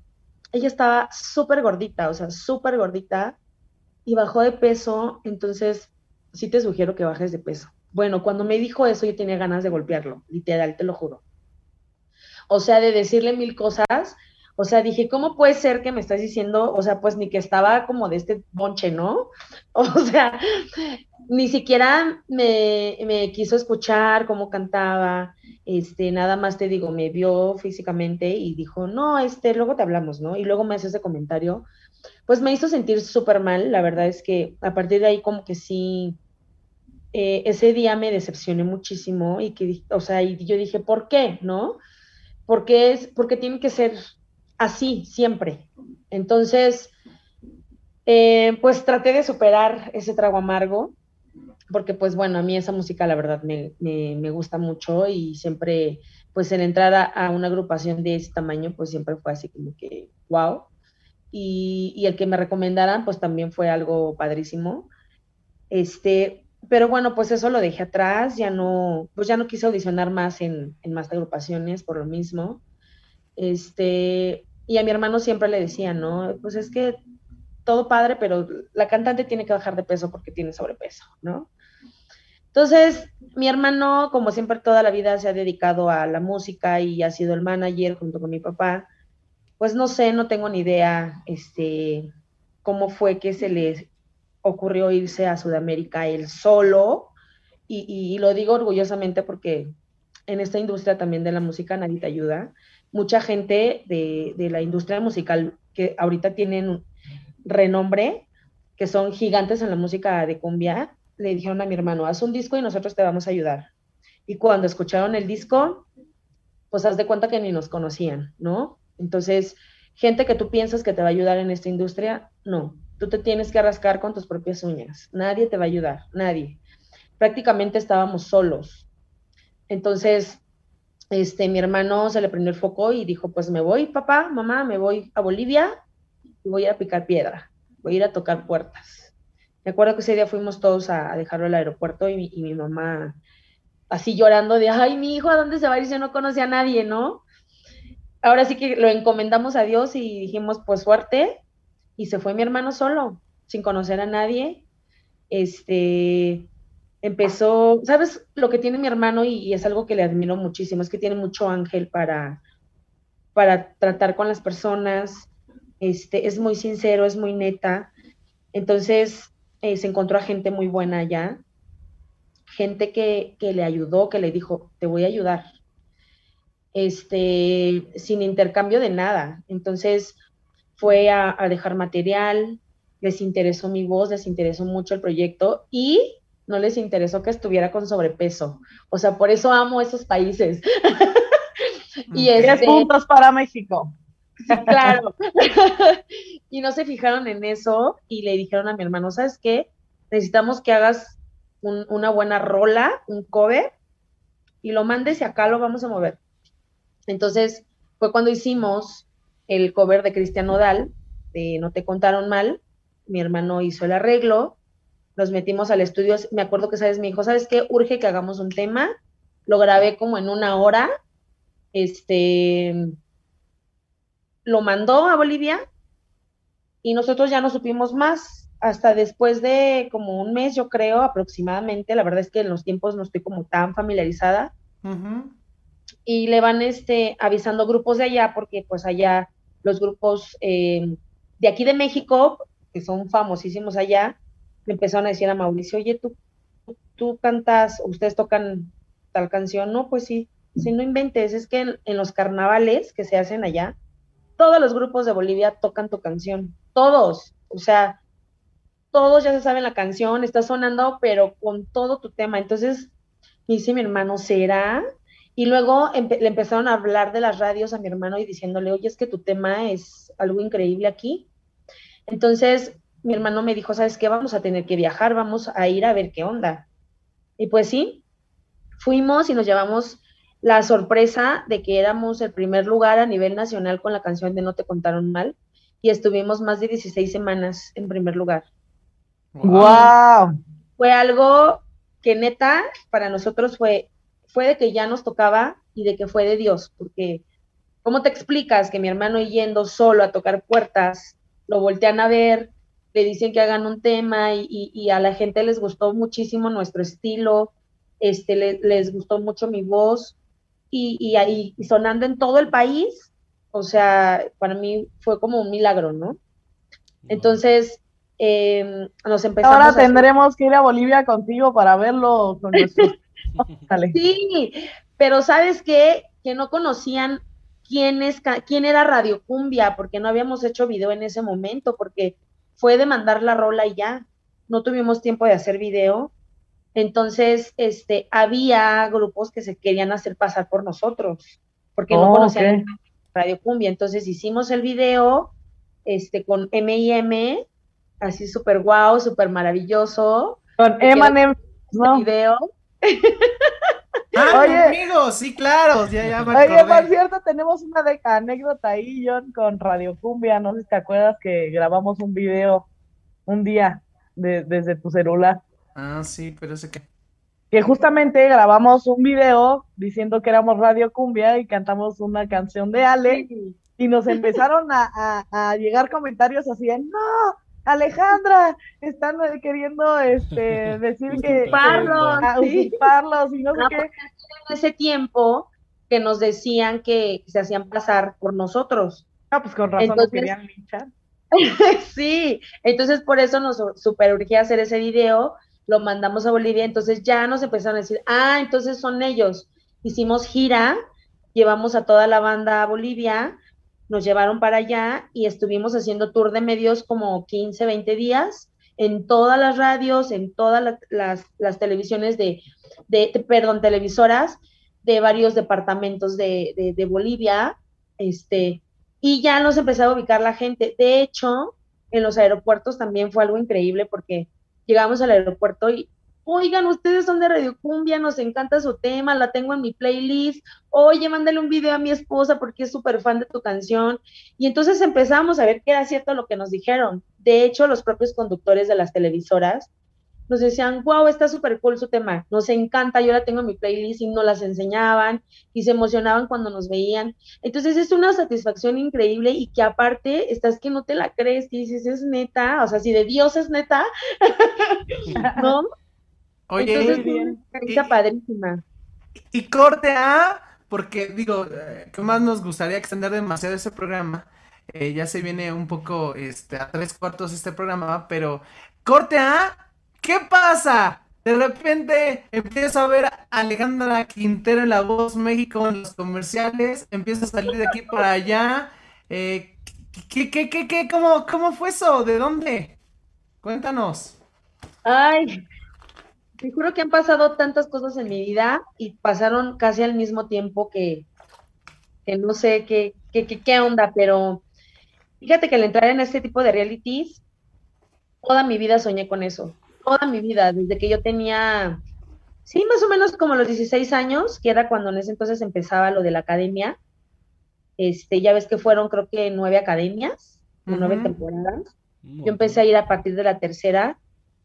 ella estaba súper gordita, o sea, súper gordita, y bajó de peso, entonces sí te sugiero que bajes de peso. Bueno, cuando me dijo eso yo tenía ganas de golpearlo, literal, te lo juro. O sea, de decirle mil cosas, o sea, dije, ¿cómo puede ser que me estás diciendo, o sea, pues ni que estaba como de este bonche, ¿no? O sea, ni siquiera me, quiso escuchar cómo cantaba, este, nada más te digo, me vio físicamente y dijo, no, este, luego te hablamos, ¿no? Y luego me hace ese comentario, pues me hizo sentir súper mal, la verdad es que a partir de ahí como que sí, eh, ese día me decepcioné muchísimo y que, o sea, y yo dije, ¿por qué? ¿No? Porque es, porque tiene que ser así siempre. Entonces, eh, pues traté de superar ese trago amargo porque pues bueno, a mí esa música la verdad me, gusta mucho y siempre, pues el entrar a, una agrupación de ese tamaño, pues siempre fue así como que, wow. Y, el que me recomendaran, pues también fue algo padrísimo. Este, pero bueno, pues eso lo dejé atrás, ya no, pues ya no quise audicionar más en, en más agrupaciones por lo mismo. Este, y a mi hermano siempre le decía, ¿no? Pues es que todo padre, pero la cantante tiene que bajar de peso porque tiene sobrepeso, ¿no? Entonces, mi hermano, como siempre toda la vida se ha dedicado a la música y ha sido el manager junto con mi papá, pues no sé, no tengo ni idea este, cómo fue que se le ocurrió irse a Sudamérica él solo, y, lo digo orgullosamente porque en esta industria también de la música nadie te ayuda. Mucha gente de, la industria musical que ahorita tienen renombre, que son gigantes en la música de cumbia, le dijeron a mi hermano, haz un disco y nosotros te vamos a ayudar. Y cuando escucharon el disco, pues haz de cuenta que ni nos conocían, ¿no? Entonces, gente que tú piensas que te va a ayudar en esta industria, no. Tú te tienes que rascar con tus propias uñas. Nadie te va a ayudar, nadie. Prácticamente estábamos solos. Entonces, este, mi hermano se le prendió el foco y dijo, pues me voy, papá, mamá, me voy a Bolivia y voy a picar piedra, voy a ir a tocar puertas. Me acuerdo que ese día fuimos todos a, dejarlo al aeropuerto y mi, mamá así llorando de, ay, mi hijo, ¿a dónde se va a ir si no conoce a nadie, no? Ahora sí que lo encomendamos a Dios y dijimos, pues suerte, y se fue mi hermano solo, sin conocer a nadie. Este, empezó, ¿sabes lo que tiene mi hermano? Y, es algo que le admiro muchísimo, es que tiene mucho ángel para, para tratar con las personas, este, es muy sincero, es muy neta. Entonces, eh, se encontró a gente muy buena allá, gente que, le ayudó, que le dijo, te voy a ayudar, este, sin intercambio de nada. Entonces fue a, dejar material, les interesó mi voz, les interesó mucho el proyecto y no les interesó que estuviera con sobrepeso. O sea, por eso amo esos países. y es este, puntos para México. Claro. y no se fijaron en eso y le dijeron a mi hermano, ¿sabes qué? Necesitamos que hagas una buena rola, un cover, y lo mandes y acá lo vamos a mover. Entonces fue cuando hicimos el cover de Cristian Nodal, de No te contaron mal, mi hermano hizo el arreglo, nos metimos al estudio, me acuerdo que sabes, mi hijo, ¿sabes qué? Urge que hagamos un tema, lo grabé como en una hora, este, lo mandó a Bolivia y nosotros ya no supimos más hasta después de como un mes, yo creo, aproximadamente. La verdad es que en los tiempos no estoy como tan familiarizada. Y le van este, avisando grupos de allá, porque pues allá los grupos eh, de aquí de México, que son famosísimos allá, le empezaron a decir a Mauricio, oye, tú, tú cantas, ustedes tocan tal canción, no, pues sí, si no inventes, es que en los carnavales que se hacen allá, todos los grupos de Bolivia tocan tu canción, todos, o sea, todos ya se saben la canción, está sonando, pero con todo tu tema. Entonces, dice mi hermano, ¿será? Y luego le empezaron a hablar de las radios a mi hermano y diciéndole, oye, es que tu tema es algo increíble aquí. Entonces, mi hermano me dijo, ¿sabes qué? Vamos a tener que viajar, vamos a ir a ver qué onda. Y pues sí, fuimos y nos llevamos la sorpresa de que éramos el primer lugar a nivel nacional con la canción de No te contaron mal y estuvimos más de 16 semanas en primer lugar. Wow. Fue algo que neta para nosotros fue fue de que ya nos tocaba y de que fue de Dios, porque ¿cómo te explicas que mi hermano yendo solo a tocar puertas, lo voltean a ver, le dicen que hagan un tema y, a la gente les gustó muchísimo nuestro estilo, este, les gustó mucho mi voz y, ahí sonando en todo el país, o sea, para mí fue como un milagro, ¿no? Entonces, em, nos empezamos Ahora tendremos que ir a Bolivia contigo para verlo con nuestros... sí, pero ¿sabes qué? Que no conocían quién, es, quién era Radio Cumbia, porque no habíamos hecho video en ese momento, porque fue de mandar la rola y ya, no tuvimos tiempo de hacer video. Entonces, este, había grupos que se querían hacer pasar por nosotros, porque no oh, conocían Radio Cumbia. Entonces hicimos el video este, con M&M, así súper guau, súper maravilloso. Con M&M, no. Video. Ah, Oye, amigos, sí, claro, ya, ya me Oye, por cierto, tenemos una anécdota ahí, John, con Radio Cumbia, no sé si te acuerdas que grabamos un video un día desde tu celular. Ah, sí, pero sé que... Que justamente grabamos un video diciendo que éramos Radio Cumbia y cantamos una canción de Ale y nos empezaron a, llegar comentarios así de, no, Alejandra, están queriendo este, decir que usurparlos, usurparlos y no sé qué. En ese tiempo que nos decían que se hacían pasar por nosotros. Ah, pues con razón nos querían linchar. sí, entonces por eso nos super urgía hacer ese video lo mandamos a Bolivia, entonces ya nos empezaron a decir, ah, entonces son ellos. Hicimos gira, llevamos a toda la banda a Bolivia, nos llevaron para allá y estuvimos haciendo tour de medios como 15, 20 días en todas las radios, en todas las, televisiones de, de, perdón, televisoras de varios departamentos de, de, Bolivia, este, y ya nos empezaba a ubicar la gente. De hecho, en los aeropuertos también fue algo increíble porque llegamos al aeropuerto y, oigan, ustedes son de Radio Cumbia, nos encanta su tema, la tengo en mi playlist, oye, mándale un video a mi esposa porque es súper fan de tu canción. Y entonces empezamos a ver que era cierto lo que nos dijeron. De hecho, los propios conductores de las televisoras nos decían, wow, está súper cool su tema, nos encanta, yo la tengo en mi playlist y nos las enseñaban y se emocionaban cuando nos veían. Entonces es una satisfacción increíble y que aparte estás que no te la crees y dices, es neta, o sea, si de Dios es neta, ¿no? Oye, Entonces, bien. Y, padrísima. Y corte A, porque digo, eh, ¿qué más nos gustaría extender demasiado ese programa? Eh, ya se viene un poco este, a tres cuartos este programa, pero corte A ¿Qué pasa? De repente empiezo a ver a Alejandra Quintero en La Voz México en los comerciales, empieza a salir de aquí para allá. Eh, ¿qué, qué, qué, qué, cómo, cómo fue eso? ¿De dónde? Cuéntanos. Ay, te juro que han pasado tantas cosas en mi vida y pasaron casi al mismo tiempo que, que no sé qué, qué, qué, qué onda, pero fíjate que al entrar en este tipo de realities, toda mi vida soñé con eso toda mi vida, desde que yo tenía, sí, más o menos como los 16 años, que era cuando en ese entonces empezaba lo de la academia. Este, ya ves que fueron creo que nueve academias, nueve temporadas. Yo empecé a ir a partir de la tercera,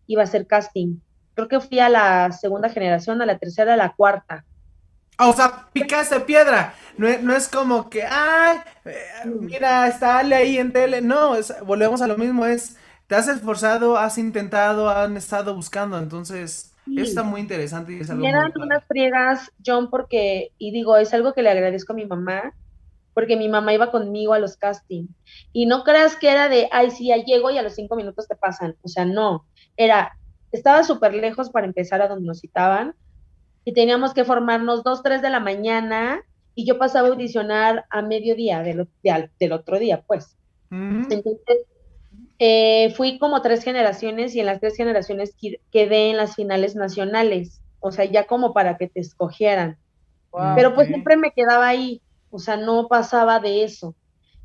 iba a hacer casting. Creo que fui a la segunda generación, a la tercera, a la cuarta. O sea, picaste piedra. No, no es como que, ay, eh, mira, está Ale ahí en tele. No, volvemos a lo mismo, es te has esforzado, has intentado, han estado buscando, entonces está muy interesante y es algo eran unas friegas, John, porque, y digo, es algo que le agradezco a mi mamá, porque mi mamá iba conmigo a los castings. Y no creas que era de, ay, sí, ya llego y a los cinco minutos te pasan. O sea, no. Era, estaba súper lejos para empezar a donde nos citaban y teníamos que formarnos dos, tres de la mañana y yo pasaba a audicionar a mediodía del, del otro día, pues. Entonces, eh, fui como tres generaciones y en las tres generaciones quedé en las finales nacionales, o sea, ya como para que te escogieran. Pero pues siempre me quedaba ahí, o sea, no pasaba de eso.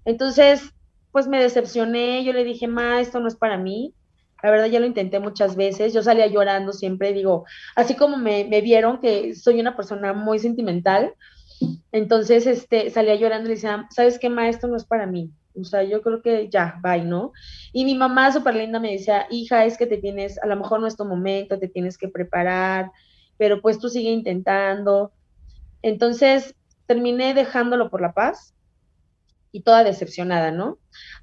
Entonces, pues me decepcioné, yo le dije, ma, esto no es para mí. La verdad ya lo intenté muchas veces, yo salía llorando siempre, digo, así como me, me vieron que soy una persona muy sentimental, entonces este, salía llorando y decía, ¿sabes qué, ma, esto no es para mí? O sea, yo creo que ya, bye, ¿no? Y mi mamá súper linda me decía, hija, es que te tienes, a lo mejor no es tu momento, te tienes que preparar, pero pues tú sigue intentando. Entonces, terminé dejándolo por la paz y toda decepcionada, ¿no?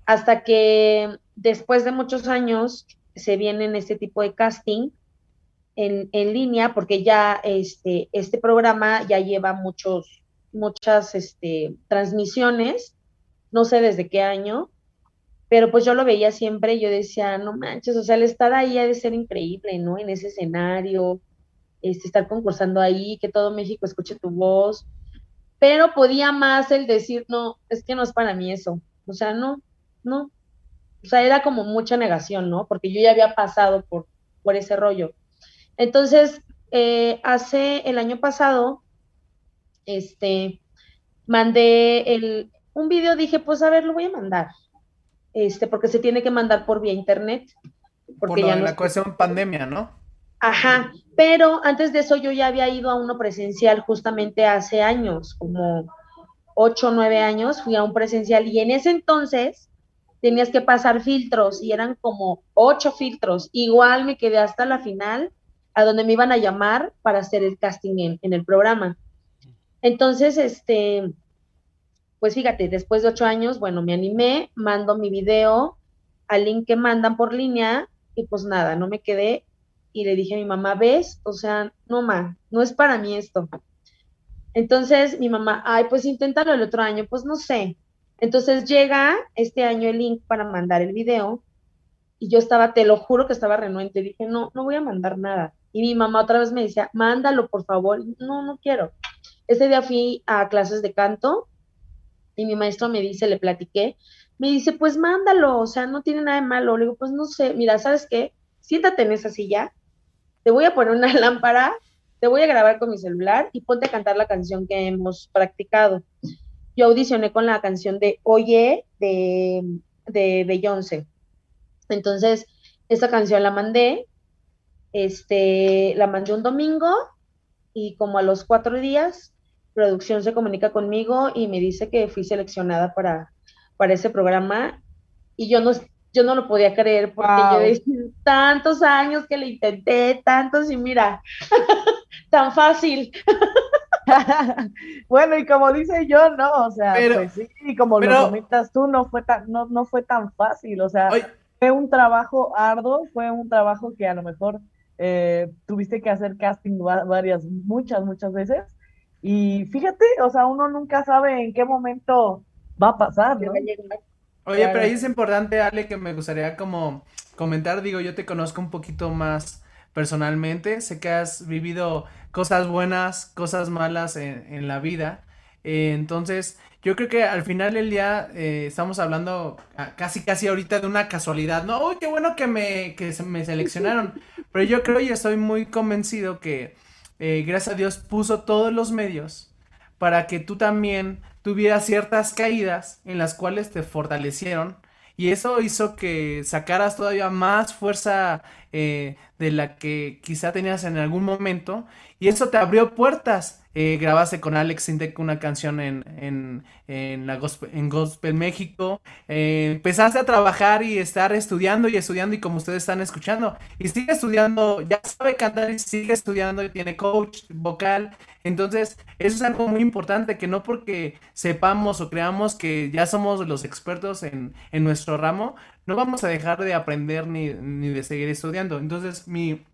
Hasta que después de muchos años se vienen este tipo de casting en, en línea, porque ya este, este programa ya lleva muchos, muchas este, transmisiones, no sé desde qué año, pero pues yo lo veía siempre yo decía, no manches, o sea, el estar ahí ha de ser increíble, ¿no? En ese escenario, este, estar concursando ahí, que todo México escuche tu voz, pero podía más el decir, no, es que no es para mí eso, o sea, no, no, o sea, era como mucha negación, ¿no? Porque yo ya había pasado por, por ese rollo. Entonces, eh, hace el año pasado, este, mandé el, un video, dije, pues a ver, lo voy a mandar, este, porque se tiene que mandar por vía internet. Porque por ya la cuestión pandemia, ¿no? Ajá, pero antes de eso yo ya había ido a uno presencial justamente hace años, como ocho o nueve años, fui a un presencial y en ese entonces tenías que pasar filtros y eran como ocho filtros. Igual me quedé hasta la final, a donde me iban a llamar para hacer el casting en, el programa. Entonces, este, pues fíjate, después de ocho años, bueno, me animé, mando mi video al link que mandan por línea y pues nada, no me quedé y le dije a mi mamá, ¿ves? O sea, no, ma, no es para mí esto. Entonces mi mamá, ay, pues inténtalo el otro año, pues no sé. Entonces llega este año el link para mandar el video y yo estaba, te lo juro que estaba renuente, dije, no, no voy a mandar nada. Y mi mamá otra vez me decía, mándalo, por favor. No, no quiero. Ese día fui a clases de canto y mi maestro me dice, le platiqué, me dice, pues mándalo, o sea, no tiene nada de malo. Le digo, pues no sé, mira, ¿sabes qué? Siéntate en esa silla te voy a poner una lámpara, te voy a grabar con mi celular y ponte a cantar la canción que hemos practicado. Yo audicioné con la canción de Oye de, de Beyoncé. Entonces, esta canción la mandé, este, la mandé un domingo y como a los cuatro días, producción se comunica conmigo y me dice que fui seleccionada para, para ese programa y yo no, yo no lo podía creer porque yo decía tantos años que le intenté, tantos y mira, tan fácil. bueno, y como dice yo, no, o sea, pues sí, y como lo comentas tú, no fue tan, no, no fue tan fácil, o sea, fue un trabajo arduo, fue un trabajo que a lo mejor eh, tuviste que hacer casting varias, muchas, muchas veces, y fíjate, o sea, uno nunca sabe en qué momento va a pasar, ¿no? Oye, pero ahí es importante, Ale, que me gustaría como comentar, digo, yo te conozco un poquito más personalmente, sé que has vivido cosas buenas, cosas malas en, la vida, eh, entonces yo creo que al final del día eh, estamos hablando casi casi ahorita de una casualidad, no, uy, qué bueno que me, que me seleccionaron, pero yo creo y estoy muy convencido que eh, gracias a Dios puso todos los medios para que tú también tuvieras ciertas caídas en las cuales te fortalecieron y eso hizo que sacaras todavía más fuerza eh, de la que quizá tenías en algún momento y eso te abrió puertas. Eh, grabaste con Alex Intec una canción en, en, en, la Gospel, en Gospel México, eh, empezaste a trabajar y estar estudiando y estudiando y como ustedes están escuchando, y sigue estudiando, ya sabe cantar y sigue estudiando y tiene coach vocal, entonces eso es algo muy importante, que no porque sepamos o creamos que ya somos los expertos en, en nuestro ramo, no vamos a dejar de aprender ni, ni de seguir estudiando, entonces mi...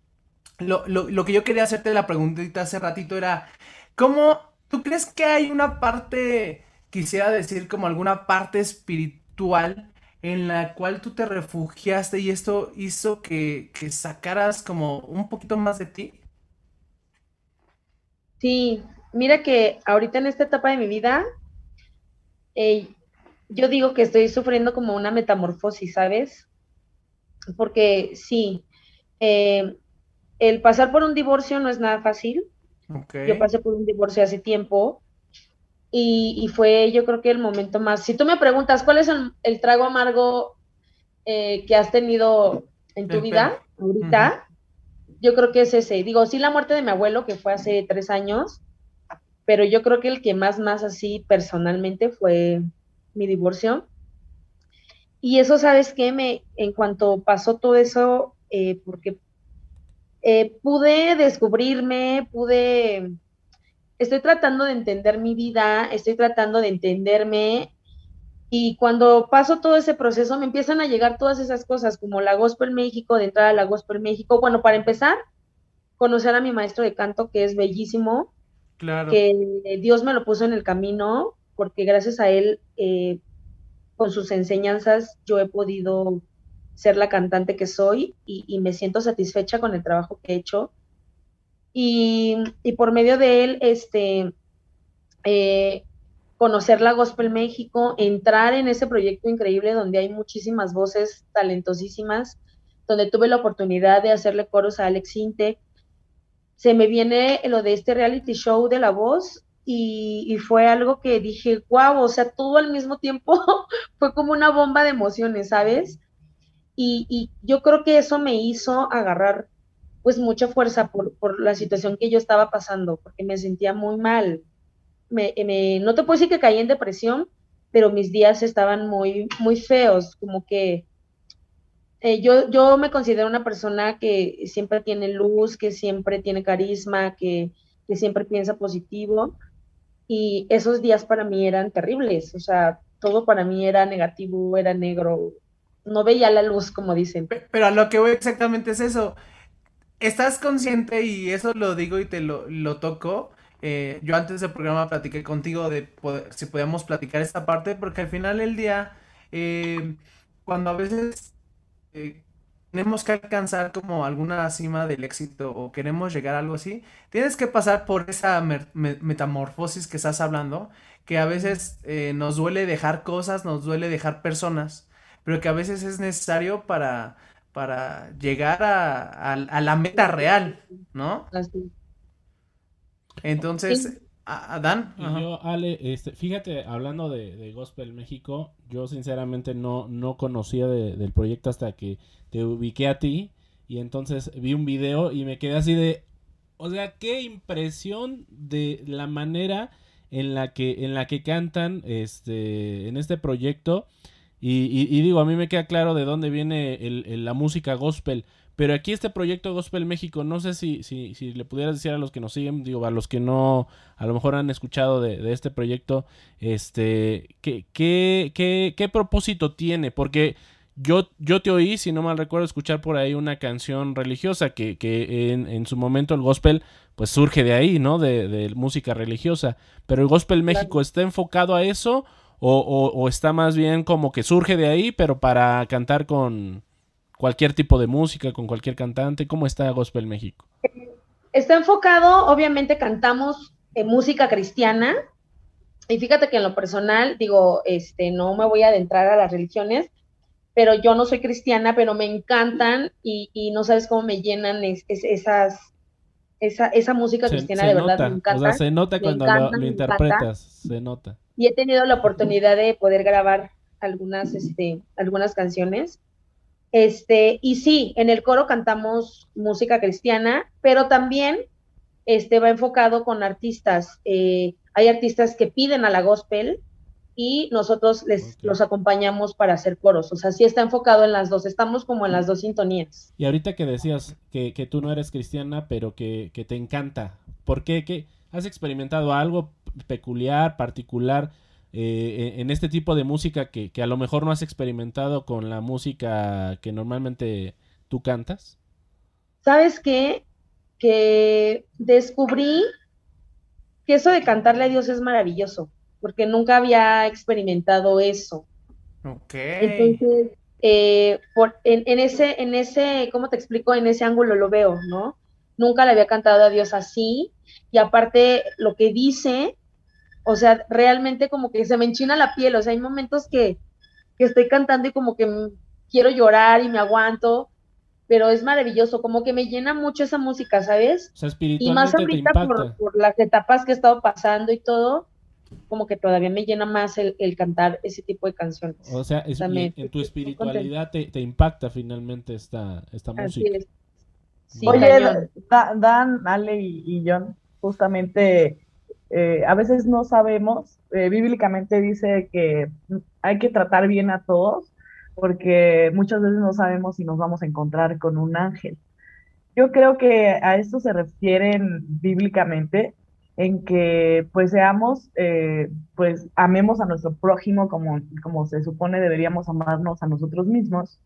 Lo, lo, lo que yo quería hacerte la preguntita hace ratito era, ¿Cómo tú crees que hay una parte, quisiera decir como alguna parte espiritual en la cual tú te refugiaste y esto hizo que, sacaras como un poquito más de ti? Sí, mira que ahorita en esta etapa de mi vida, eh, yo digo que estoy sufriendo como una metamorfosis, ¿sabes? Porque sí, eh, el pasar por un divorcio no es nada fácil. Yo pasé por un divorcio hace tiempo y, fue yo creo que el momento más, si tú me preguntas cuál es el, trago amargo eh, que has tenido en tu vida ahorita, yo creo que es ese. Digo, sí la muerte de mi abuelo, que fue hace tres años, pero yo creo que el que más, más así personalmente fue mi divorcio. Y eso, ¿sabes qué? Me, en cuanto pasó todo eso, eh, porque eh, pude descubrirme, pude, estoy tratando de entender mi vida, estoy tratando de entenderme Y cuando paso todo ese proceso, me empiezan a llegar todas esas cosas, como la Gospel México, de entrada a la Gospel México. Bueno, para empezar, conocer a mi maestro de canto, que es bellísimo, Claro. que Dios me lo puso en el camino, porque gracias a él, eh, con sus enseñanzas, yo he podido ser la cantante que soy y, y me siento satisfecha con el trabajo que he hecho. Y, y por medio de él, este, eh, conocer la Gospel México, entrar en ese proyecto increíble donde hay muchísimas voces talentosísimas, donde tuve la oportunidad de hacerle coros a Alex Intec. Se me viene lo de este reality show de la voz y, fue algo que dije, wow, o sea, todo al mismo tiempo fue como una bomba de emociones, ¿sabes? Y, y yo creo que eso me hizo agarrar pues mucha fuerza por, por la situación que yo estaba pasando, porque me sentía muy mal, me, me, no te puedo decir que caí en depresión, pero mis días estaban muy, muy feos, como que eh, yo, yo me considero una persona que siempre tiene luz, que siempre tiene carisma, que, que siempre piensa positivo, y esos días para mí eran terribles, o sea, todo para mí era negativo, era negro, no veía la luz, como dicen. Pero a lo que voy exactamente es eso. Estás consciente y eso lo digo y te lo, lo toco eh, yo antes del programa platiqué contigo de poder, si podíamos platicar esta parte, porque al final del día, eh, cuando a veces eh, tenemos que alcanzar como alguna cima del éxito o queremos llegar a algo así, tienes que pasar por esa me metamorfosis que estás hablando, que a veces eh, nos duele dejar cosas, nos duele dejar personas, pero que a veces es necesario para, para llegar a, a la meta real, ¿no? Así. Entonces, Adán. Y yo, Ale, este, fíjate, hablando de, de, Gospel México, yo sinceramente no, no conocía de, del proyecto hasta que te ubiqué a ti y entonces vi un video y me quedé así de, o sea, qué impresión de la manera en la que, en la que cantan este, en este proyecto. Y, y, y digo, a mí me queda claro de dónde viene el, el, la música gospel. Pero aquí este proyecto Gospel México, no sé si, si, si, le pudieras decir a los que nos siguen, digo, a los que no, a lo mejor han escuchado de, de este proyecto, este, ¿qué, qué, qué, qué propósito tiene? Porque yo, yo te oí, si no mal recuerdo, escuchar por ahí una canción religiosa que, que en, en, su momento el gospel pues surge de ahí, ¿no? De, de música religiosa. Pero el Gospel México está enfocado a eso o, o, o está más bien como que surge de ahí, pero para cantar con cualquier tipo de música, con cualquier cantante? ¿Cómo está Gospel México? Está enfocado, obviamente cantamos eh, música cristiana, y fíjate que en lo personal, digo, este, no me voy a adentrar a las religiones, pero yo no soy cristiana, pero me encantan y, y no sabes cómo me llenan es, es, esas, esa, esa música se, cristiana, se de nota. verdad, me encanta. O sea, se nota cuando encanta, lo, lo interpretas, se nota. Y he tenido la oportunidad de poder grabar algunas, este, algunas canciones este, y sí, en el coro cantamos música cristiana, pero también este, va enfocado con artistas. Eh, hay artistas que piden a la gospel y nosotros les okay. los acompañamos para hacer coros. O sea, sí está enfocado en las dos, estamos como en las dos sintonías. Y ahorita que decías que, que tú no eres cristiana, pero que, que te encanta, ¿por qué? ¿Qué? ¿Has experimentado algo peculiar, particular? Eh, en este tipo de música que, que, a lo mejor no has experimentado con la música que normalmente tú cantas? ¿Sabes qué? Que descubrí que eso de cantarle a Dios es maravilloso, porque nunca había experimentado eso. Ok. Entonces, eh, por, en, en, ese, en ese, ¿cómo te explico? En ese ángulo lo veo, ¿no? Nunca le había cantado a Dios así, y aparte lo que dice o sea, realmente como que se me enchina la piel, o sea, hay momentos que, que estoy cantando y como que quiero llorar y me aguanto, pero es maravilloso, como que me llena mucho esa música, ¿sabes? O sea, espiritualmente y más ahorita por, por, las etapas que he estado pasando y todo, como que todavía me llena más el, el cantar ese tipo de canciones. O sea, es, en, en, tu espiritualidad te, te, impacta finalmente esta, esta música. Sí, Oye, Dan, Ale y, y John, justamente eh, a veces no sabemos, eh, bíblicamente dice que hay que tratar bien a todos, porque muchas veces no sabemos si nos vamos a encontrar con un ángel. Yo creo que a esto se refieren bíblicamente en que pues seamos, eh, pues amemos a nuestro prójimo como, como se supone deberíamos amarnos a nosotros mismos.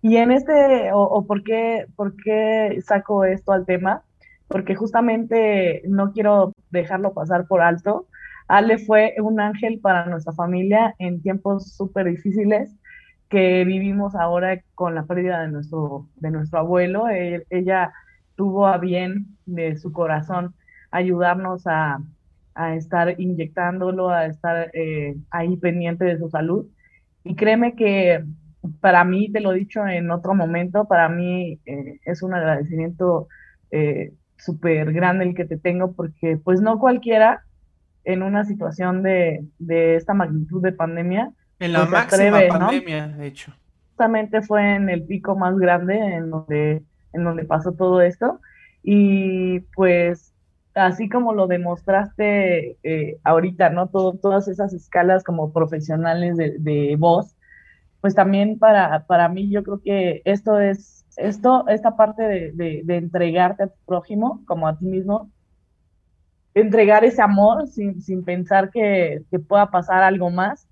Y en este, o, por, qué, por qué saco esto al tema, porque justamente no quiero dejarlo pasar por alto. Ale fue un ángel para nuestra familia en tiempos súper difíciles que vivimos ahora con la pérdida de nuestro, de nuestro abuelo. E, ella tuvo a bien de su corazón ayudarnos a, estar inyectándolo, a estar eh, ahí pendiente de su salud. Y créeme que para mí, te lo he dicho en otro momento, para mí eh, es un agradecimiento eh, súper grande el que te tengo porque pues no cualquiera en una situación de, esta magnitud de pandemia. En la pues, máxima pandemia, de hecho. Justamente fue en el pico más grande en donde, en donde pasó todo esto. Y pues así como lo demostraste eh, ahorita, ¿no? Todo, todas esas escalas como profesionales de, de voz, pues también para, para mí yo creo que esto es, esto, esta parte de, de, entregarte a tu prójimo como a ti mismo, entregar ese amor sin, sin pensar que, que, pueda pasar algo más,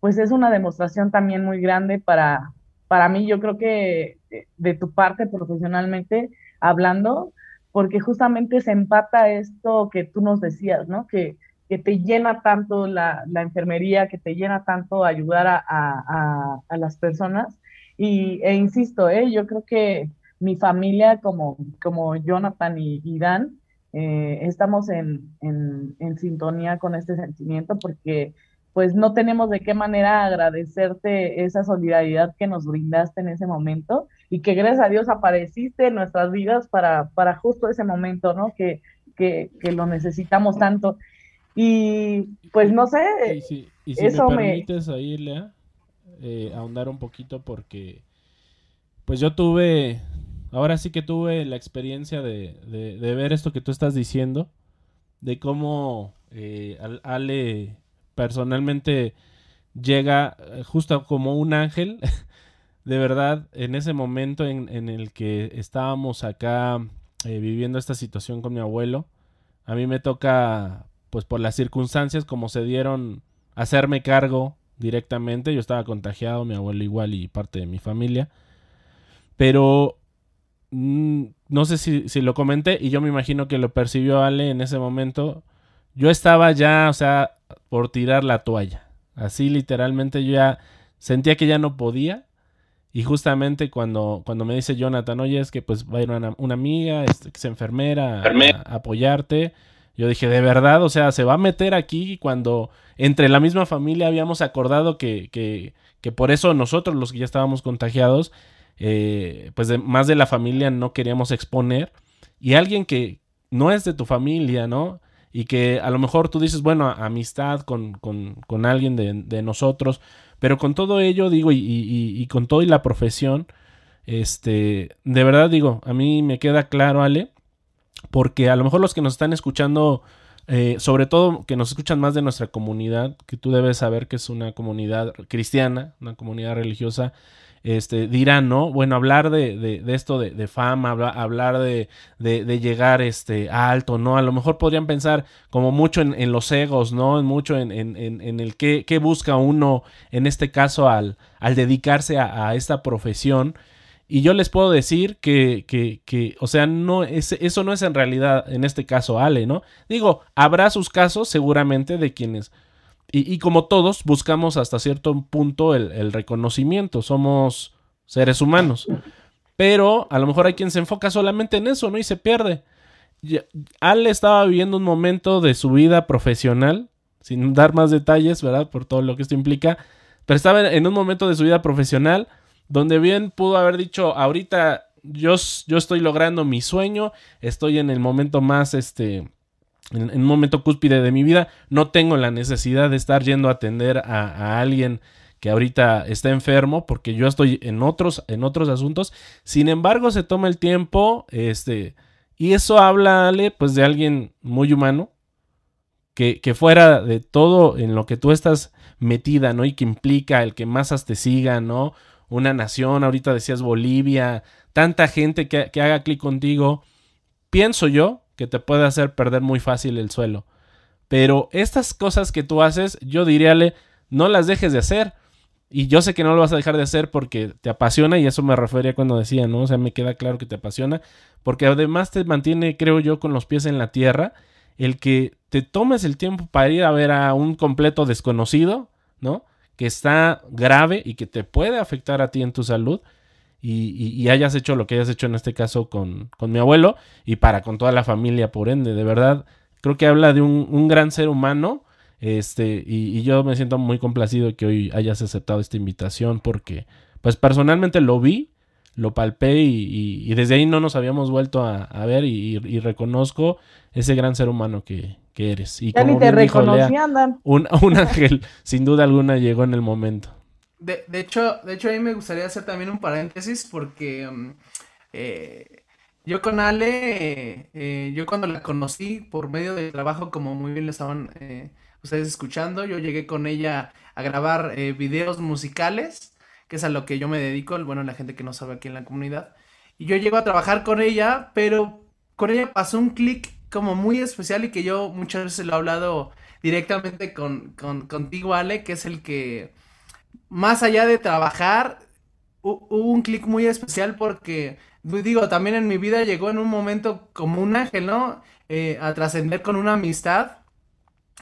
pues es una demostración también muy grande para, para mí, yo creo que de tu parte profesionalmente hablando, porque justamente se empata esto que tú nos decías, ¿no? Que, que te llena tanto la, enfermería, que te llena tanto ayudar a, las personas. Y, e insisto, ¿eh? yo creo que mi familia como, como Jonathan y, Dan, eh, estamos en, en, sintonía con este sentimiento porque pues no tenemos de qué manera agradecerte esa solidaridad que nos brindaste en ese momento y que gracias a Dios apareciste en nuestras vidas para, para justo ese momento, ¿no? Que, que, que lo necesitamos tanto. Y pues no sé. Y si, eso me permites ahí, Lea, eh, ahondar un poquito porque pues yo tuve, ahora sí que tuve la experiencia de, de, ver esto que tú estás diciendo, de cómo eh, Ale personalmente llega eh, justo como un ángel, de verdad, en ese momento en, en el que estábamos acá viviendo esta situación con mi abuelo, a mí me toca pues por las circunstancias como se dieron hacerme cargo directamente. Yo estaba contagiado, mi abuelo igual y parte de mi familia. Pero mm, no sé si, si, lo comenté y yo me imagino que lo percibió Ale en ese momento. Yo estaba ya, o sea, por tirar la toalla. Así literalmente yo ya sentía que ya no podía. Y justamente cuando, cuando me dice Jonathan, oye, es que pues va a ir una, amiga, este, que es enfermera, a apoyarte yo dije, de verdad, o sea, se va a meter aquí cuando entre la misma familia habíamos acordado que, que, que por eso nosotros, los que ya estábamos contagiados, eh, pues más de la familia no queríamos exponer. Y alguien que no es de tu familia, ¿no? Y que a lo mejor tú dices, bueno, amistad con, con, con alguien de, de, nosotros, pero con todo ello, digo, y, y, y con todo y la profesión, este, de verdad digo, a mí me queda claro, Ale, porque a lo mejor los que nos están escuchando, eh, sobre todo que nos escuchan más de nuestra comunidad, que tú debes saber que es una comunidad cristiana, una comunidad religiosa, este, dirán, ¿no? Bueno, hablar de, de, esto de, de fama, hablar de, llegar este, alto, ¿no? A lo mejor podrían pensar como mucho en, los egos, ¿no? Mucho en, en, en el qué, qué, busca uno, en este caso, al, al dedicarse a esta profesión. Y yo les puedo decir que, que, que o sea, no es, eso no es en realidad, en este caso, Ale, ¿no? Digo, habrá sus casos seguramente de quienes, y, y como todos, buscamos hasta cierto punto el, el, reconocimiento, somos seres humanos. Pero a lo mejor hay quien se enfoca solamente en eso, ¿no? Y se pierde. Ale estaba viviendo un momento de su vida profesional, sin dar más detalles, ¿verdad? Por todo lo que esto implica, pero estaba en un momento de su vida profesional donde bien pudo haber dicho, ahorita yo, yo estoy logrando mi sueño, estoy en el momento más, este, en, un momento cúspide de mi vida, no tengo la necesidad de estar yendo a atender a, alguien que ahorita está enfermo porque yo estoy en otros, en otros asuntos. Sin embargo, se toma el tiempo, este, y eso habla, pues de alguien muy humano, que, que, fuera de todo en lo que tú estás metida, ¿no? Y que implica el que masas te sigan, ¿no? Una nación, ahorita decías Bolivia, tanta gente que, haga clic contigo. Pienso yo que que te puede hacer perder muy fácil el suelo. Pero estas cosas que tú haces, yo diríale, no las dejes de hacer. Y yo sé que no lo vas a dejar de hacer porque te apasiona y eso me refería cuando decía, ¿no? O sea, me queda claro que te apasiona porque además te mantiene, creo yo, con los pies en la tierra el que te tomes el tiempo para ir a ver a un completo desconocido, ¿no? Que está grave y que te puede afectar a ti en tu salud y, hayas hecho lo que hayas hecho en este caso con, con, mi abuelo y para con toda la familia, por ende, de verdad, creo que habla de un, un gran ser humano este, y, yo me siento muy complacido que hoy hayas aceptado esta invitación porque, pues personalmente lo vi, lo palpé y, desde ahí no nos habíamos vuelto a, ver y, reconozco ese gran ser humano que, eres. Y ya ni te reconocí, un, un ángel, sin duda alguna, llegó en el momento. De, de, hecho, de hecho, a mí me gustaría hacer también un paréntesis porque um, eh, yo con Ale, eh, yo cuando la conocí por medio del trabajo, como muy bien le estaban eh, ustedes escuchando. Yo llegué con ella a grabar eh, videos musicales, que es a lo que yo me dedico, bueno, la gente que no sabe aquí en la comunidad. Y yo llego a trabajar con ella, pero con ella pasó un clic como muy especial y que yo muchas veces lo he hablado directamente con, con, contigo, Ale, que es el que, más allá de trabajar, hubo un clic muy especial porque, digo, también en mi vida llegó en un momento como un ángel, ¿no? Eh, a trascender con una amistad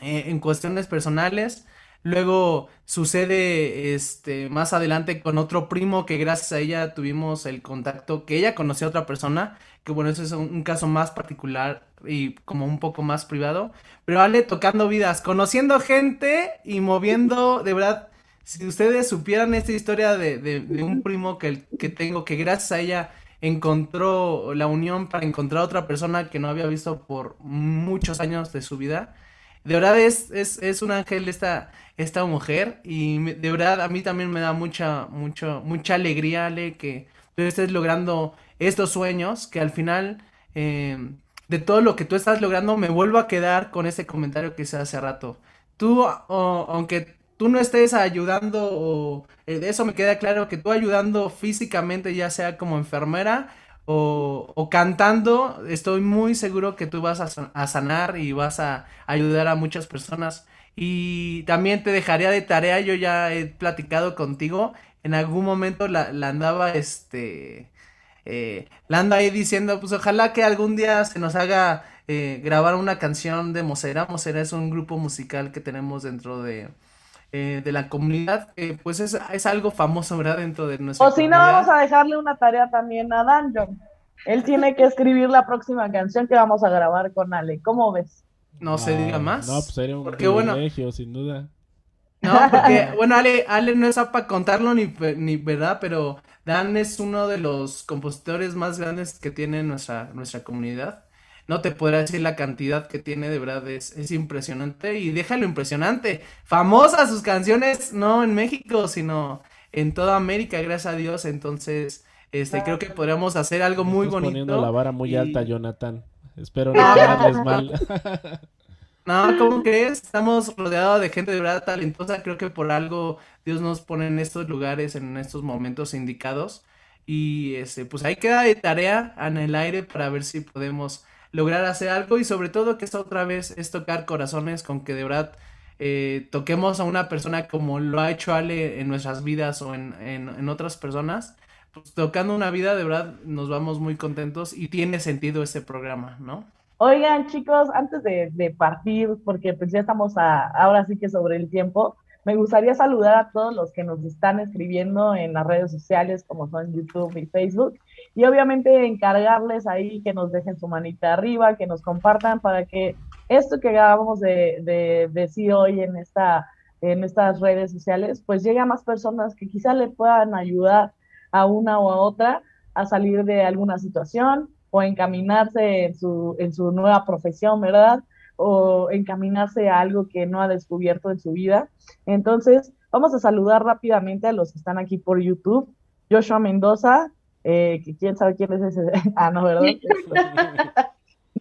eh, en cuestiones personales. Luego sucede este más adelante con otro primo que gracias a ella tuvimos el contacto, que ella conoció a otra persona, que bueno, eso es un, caso más particular y como un poco más privado, pero Ale tocando vidas, conociendo gente y moviendo, de verdad, si ustedes supieran esta historia de, un primo que, que tengo, que gracias a ella encontró la unión para encontrar a otra persona que no había visto por muchos años de su vida, de verdad es, es, es un ángel esta, esta mujer y de verdad a mí también me da mucha, mucho, mucha alegría, Ale, que tú estés logrando estos sueños, que al final eh, de todo lo que tú estás logrando me vuelvo a quedar con ese comentario que hice hace rato. Tú, aunque tú no estés ayudando, o, eh, de eso me queda claro que tú ayudando físicamente, ya sea como enfermera, o, cantando, estoy muy seguro que tú vas a, sanar y vas a ayudar a muchas personas. Y también te dejaría de tarea, yo ya he platicado contigo, en algún momento la, andaba, este, eh, la ando ahí diciendo, pues ojalá que algún día se nos haga eh, grabar una canción de Mosera. Mosera es un grupo musical que tenemos dentro de, eh, de la comunidad, pues es, es, algo famoso, ¿verdad? Dentro de nuestra O si no, vamos a dejarle una tarea también a Dungeon. Él tiene que escribir la próxima canción que vamos a grabar con Ale. ¿Cómo ves? No, se diga más. No, pues sería un privilegio, sin duda. No, porque, bueno, Ale, Ale no es para contarlo ni, ni, ¿verdad? Pero Dan es uno de los compositores más grandes que tiene nuestra, nuestra comunidad no te podrá decir la cantidad que tiene, de verdad es, impresionante y déjalo impresionante. Famosas sus canciones, no en México, sino en toda América, gracias a Dios. Entonces, este, creo que podríamos hacer algo muy bonito. poniendo la vara muy alta, Jonathan. Espero no quedarles mal. No, ¿cómo crees? Estamos rodeados de gente de verdad talentosa. Creo que por algo Dios nos pone en estos lugares, en estos momentos indicados. Y este, pues ahí queda de tarea en el aire para ver si podemos lograr hacer algo y sobre todo que esta otra vez es tocar corazones con que de verdad eh, toquemos a una persona como lo ha hecho Ale en nuestras vidas o en, en, otras personas. Pues tocando una vida de verdad nos vamos muy contentos y tiene sentido este programa, ¿no? Oigan chicos, antes de, de partir, porque pues ya estamos a, ahora sí que sobre el tiempo, me gustaría saludar a todos los que nos están escribiendo en las redes sociales como son YouTube y Facebook y obviamente encargarles ahí que nos dejen su manita arriba, que nos compartan para que esto que acabamos de, decir hoy en, esta, estas redes sociales pues llegue a más personas que quizá le puedan ayudar a una o a otra a salir de alguna situación o encaminarse en su, en su nueva profesión, ¿verdad? o encaminarse a algo que no ha descubierto en su vida. Entonces, vamos a saludar rápidamente a los que están aquí por YouTube. Joshua Mendoza, eh, que quién sabe quién es ese. ah, no, ¿verdad?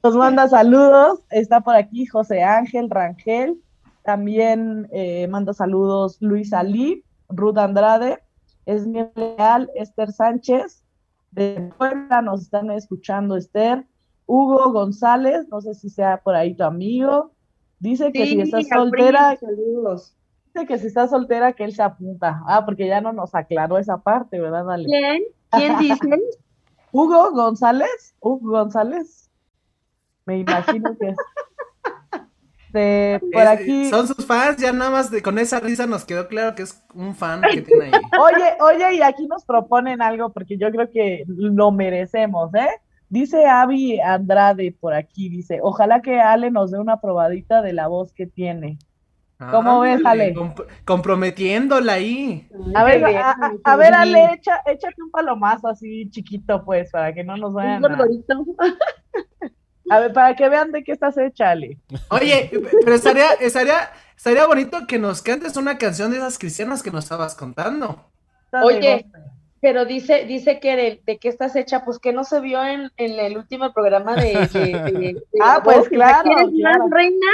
Nos manda saludos. Está por aquí José Ángel Rangel. También eh, manda saludos Luis Ali, Ruth Andrade, Esmiel Leal, Esther Sánchez. De Puebla nos están escuchando Esther. Hugo González, no sé si sea por ahí tu amigo, dice que si estás soltera, saludos. dice que si estás soltera que él se apunta. Ah, porque ya no nos aclaró esa parte, ¿verdad, Ale? ¿Quién? ¿Quién dice? Hugo González, Hugo González, me imagino que es. De, por Es- aquí. Son sus fans, ya nada más de, con esa risa nos quedó claro que es un fan que tiene ahí. Oye, oye, y aquí nos proponen algo porque yo creo que lo merecemos, ¿eh? Dice Avi Andrade por aquí, dice, ojalá que Ale nos dé una probadita de la voz que tiene. ¿Cómo ves, Ale? comp- comprometiéndola ahí. A ver, a, ver. Ale, echa, échate un palomazo así chiquito, pues, para que no nos Un vayan a... A ver, para que vean de qué estás hecha, Ale. Oye, pero estaría, estaría, estaría bonito que nos cantes una canción de esas cristianas que nos estabas contando. Oye. Pero dice, dice que de, de qué estás hecha, pues que no se vio en, en el último programa de, de- de- de Ah, pues claro, ¿Quieres claro. más, reina?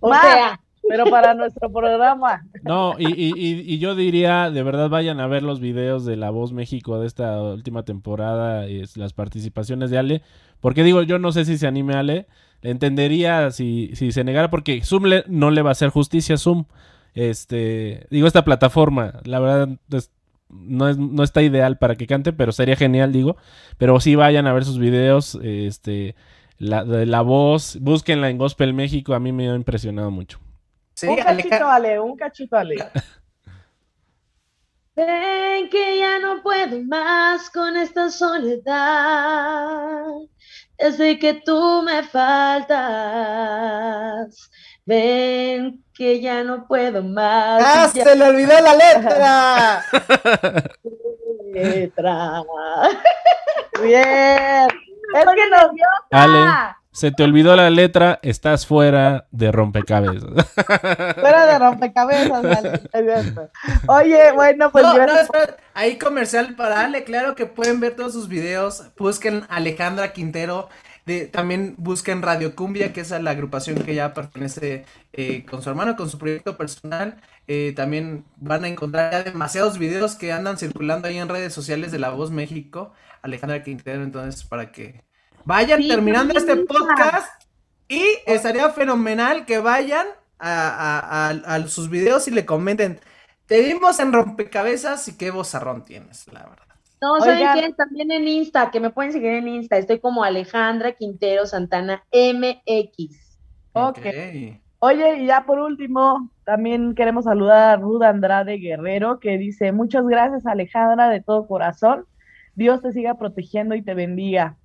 O Más. sea, pero para nuestro programa. No, y, y, y, yo diría, de verdad vayan a ver los videos de La Voz México de esta última temporada, y las participaciones de Ale, porque digo, yo no sé si se anime Ale, entendería si, si se negara, porque Zoom no le va a hacer justicia a Zoom. Este, digo, esta plataforma, la verdad, no, es, no está ideal para que cante, pero sería genial, digo. Pero sí vayan a ver sus videos, este, la, de la voz, búsquenla en Gospel México, a mí me ha impresionado mucho. Sí, un Aleja- cachito, Ale, un cachito, Ale. ven que ya no puedo más con esta soledad. Desde que tú me faltas. Ven que ya no puedo más. ¡Ah, ya se le olvidó la letra! letra. Bien. Es que nos dio Ale, se te olvidó la letra, estás fuera de rompecabezas. fuera de rompecabezas, Ale. Es cierto. Oye, bueno, pues No, no, Ahí comercial para Ale, claro que pueden ver todos sus videos. Busquen Alejandra Quintero. De, también busquen Radio Cumbia, que es a la agrupación que ya pertenece eh, con su hermano, con su proyecto personal. Eh, también van a encontrar ya demasiados videos que andan circulando ahí en redes sociales de La Voz México. Alejandra Quintero, entonces para que vayan Sí, terminando este podcast. Y estaría fenomenal que vayan a, a- a- a sus videos y le comenten. Te vimos en rompecabezas y qué vozarrón tienes, la verdad. No, ¿saben qué? También en Insta, que me pueden seguir en Insta. Estoy como Alejandra Quintero Santana MX. Ok. Oye, y ya por último, también queremos saludar a Ruda Andrade Guerrero, que dice, muchas gracias Alejandra de todo corazón. Dios te siga protegiendo y te bendiga.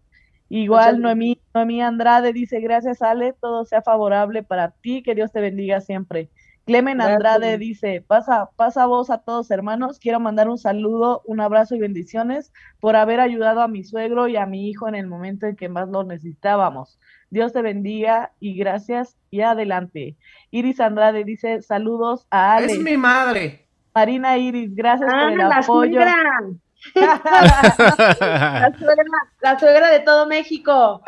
Igual Noemí, Noemí Andrade dice, gracias Ale, todo sea favorable para ti, que Dios te bendiga siempre. Clemen Gracias. Andrade dice, pasa, pasa voz a todos hermanos, quiero mandar un saludo, un abrazo y bendiciones por haber ayudado a mi suegro y a mi hijo en el momento en que más lo necesitábamos. Dios te bendiga y gracias y adelante. Iris Andrade dice, saludos a Ale. Es mi madre. Marina Iris, gracias Ah, por el la apoyo. suegra. La suegra, la suegra de todo México.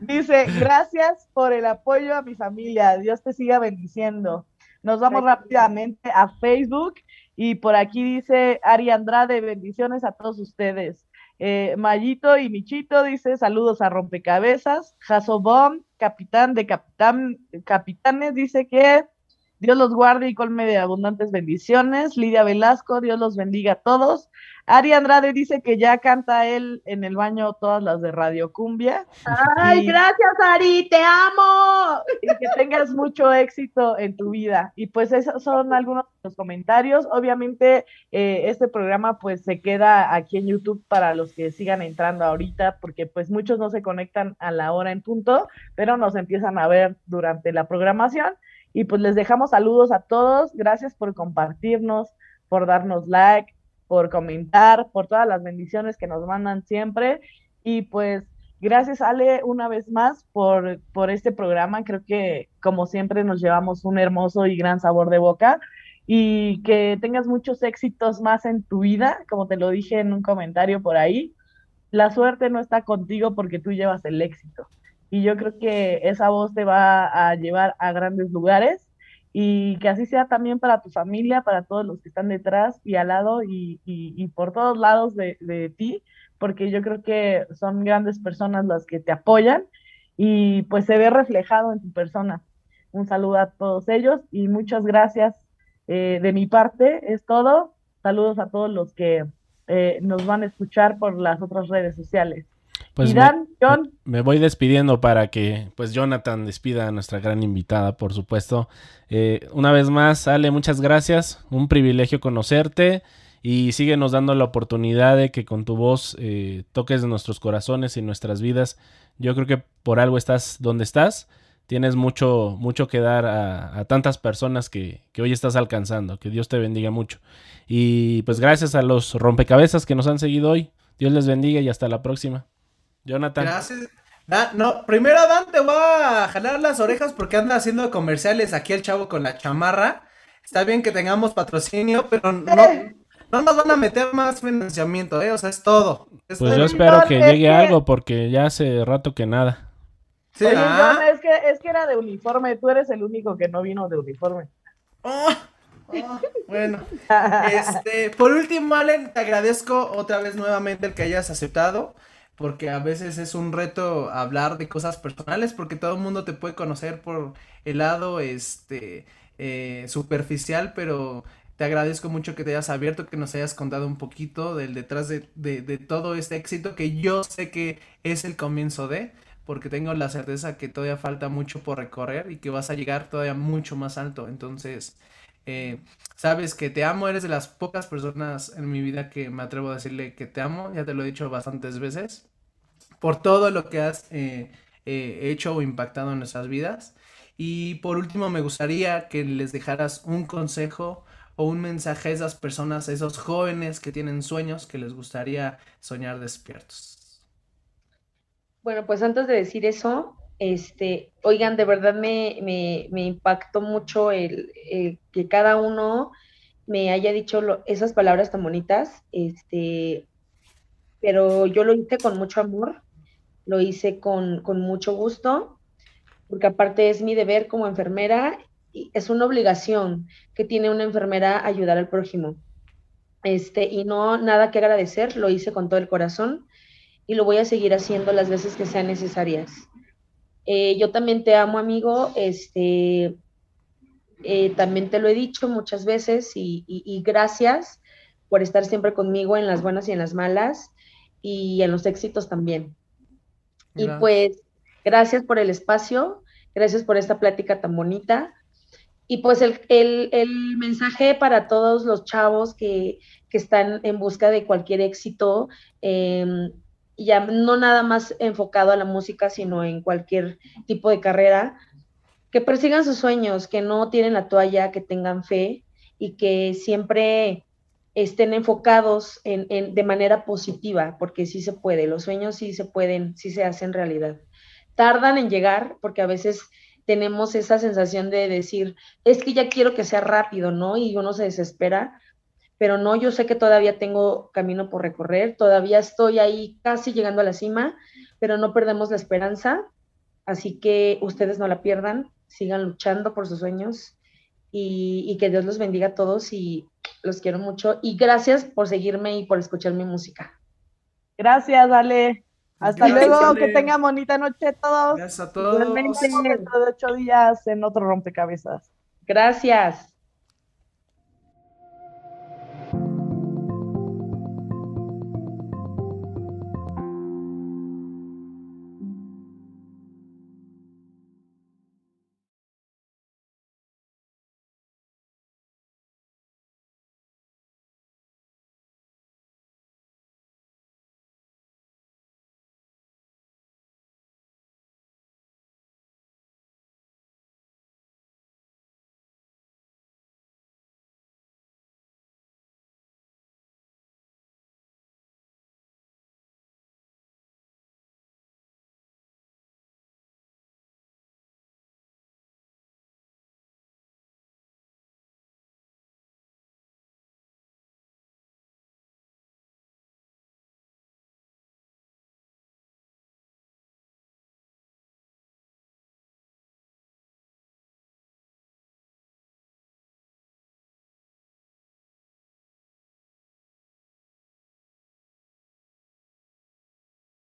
Dice, gracias por el apoyo a mi familia. Dios te siga bendiciendo. Nos vamos Gracias. rápidamente a Facebook y por aquí dice Ari Andrade, bendiciones a todos ustedes. Eh, Mayito y Michito dice saludos a Rompecabezas. Jasobom, capitán de capitán, capitanes, dice que Dios los guarde y colme de abundantes bendiciones. Lidia Velasco, Dios los bendiga a todos. Ari Andrade dice que ya canta él en el baño todas las de Radio Cumbia Ay, Y- gracias, Ari, te amo. y que tengas mucho éxito en tu vida. Y pues esos son algunos de los comentarios. Obviamente eh, este programa pues se queda aquí en YouTube para los que sigan entrando ahorita, porque pues muchos no se conectan a la hora en punto, pero nos empiezan a ver durante la programación. Y pues les dejamos saludos a todos. Gracias por compartirnos, por darnos like, por comentar, por todas las bendiciones que nos mandan siempre. Y pues Gracias, Ale, una vez más por, por este programa. Creo que, como siempre, nos llevamos un hermoso y gran sabor de boca y que tengas muchos éxitos más en tu vida, como te lo dije en un comentario por ahí. La suerte no está contigo porque tú llevas el éxito. Y yo creo que esa voz te va a llevar a grandes lugares y que así sea también para tu familia, para todos los que están detrás y al lado y, y- por todos lados de, de ti porque yo creo que son grandes personas las que te apoyan y pues se ve reflejado en tu persona. Un saludo a todos ellos y muchas gracias eh, de mi parte. Es todo. Saludos a todos los que eh, nos van a escuchar por las otras redes sociales. Pues me, John. Me voy despidiendo para que pues Jonathan despida a nuestra gran invitada, por supuesto. Eh, una vez más, Ale, muchas gracias. Un privilegio conocerte y síguenos dando la oportunidad de que con tu voz eh, toques nuestros corazones y nuestras vidas. Yo creo que por algo estás donde estás. Tienes mucho, mucho que dar a, tantas personas que, que, hoy estás alcanzando. Que Dios te bendiga mucho. Y pues gracias a los rompecabezas que nos han seguido hoy. Dios les bendiga y hasta la próxima. Jonathan. Gracias. no, primero Dan te voy a jalar las orejas porque anda haciendo comerciales aquí el chavo con la chamarra. Está bien que tengamos patrocinio, pero no, no nos van a meter más financiamiento, ¿eh? O sea, es todo. pues yo espero que llegue algo porque ya hace rato que nada. Sí, ah. es, que, es que era de uniforme, tú eres el único que no vino de uniforme. Oh, oh, bueno, este, por último, Allen, te agradezco otra vez nuevamente el que hayas aceptado porque a veces es un reto hablar de cosas personales, porque todo el mundo te puede conocer por el lado este eh, superficial, pero te agradezco mucho que te hayas abierto, que nos hayas contado un poquito del detrás de, de, todo este éxito, que yo sé que es el comienzo de, porque tengo la certeza que todavía falta mucho por recorrer y que vas a llegar todavía mucho más alto. Entonces, eh, sabes que te amo, eres de las pocas personas en mi vida que me atrevo a decirle que te amo, ya te lo he dicho bastantes veces, por todo lo que has eh, eh, hecho o impactado en nuestras vidas. Y por último, me gustaría que les dejaras un consejo o un mensaje a esas personas, a esos jóvenes que tienen sueños que les gustaría soñar despiertos. Bueno, pues antes de decir eso, este, oigan, de verdad me, impactó mucho el, que cada uno me haya dicho esas palabras tan bonitas, este, pero yo lo hice con mucho amor, lo hice con, con mucho gusto, porque aparte es mi deber como enfermera y es una obligación que tiene una enfermera ayudar al prójimo. Este, y no nada que agradecer, lo hice con todo el corazón y lo voy a seguir haciendo las veces que sean necesarias. Eh, yo también te amo, amigo. Este, eh, también te lo he dicho muchas veces y, gracias por estar siempre conmigo en las buenas y en las malas y en los éxitos también. Y pues, gracias por el espacio, gracias por esta plática tan bonita. Y pues el, mensaje para todos los chavos que, están en busca de cualquier éxito, eh, ya no nada más enfocado a la música, sino en cualquier tipo de carrera, que persigan sus sueños, que no tienen la toalla, que tengan fe y que siempre estén enfocados en, de manera positiva, porque sí se puede, los sueños sí se pueden, sí se hacen realidad. Tardan en llegar porque a veces tenemos esa sensación de decir, es que ya quiero que sea rápido, ¿no? Y uno se desespera, pero no, yo sé que todavía tengo camino por recorrer, todavía estoy ahí casi llegando a la cima, pero no perdemos la esperanza, así que ustedes no la pierdan, sigan luchando por sus sueños y, que Dios los bendiga a todos y los quiero mucho y gracias por seguirme y por escuchar mi música. Gracias, Ale. Hasta luego, que tengan bonita noche todos. Gracias a todos. dentro de ocho días en otro rompecabezas. Gracias.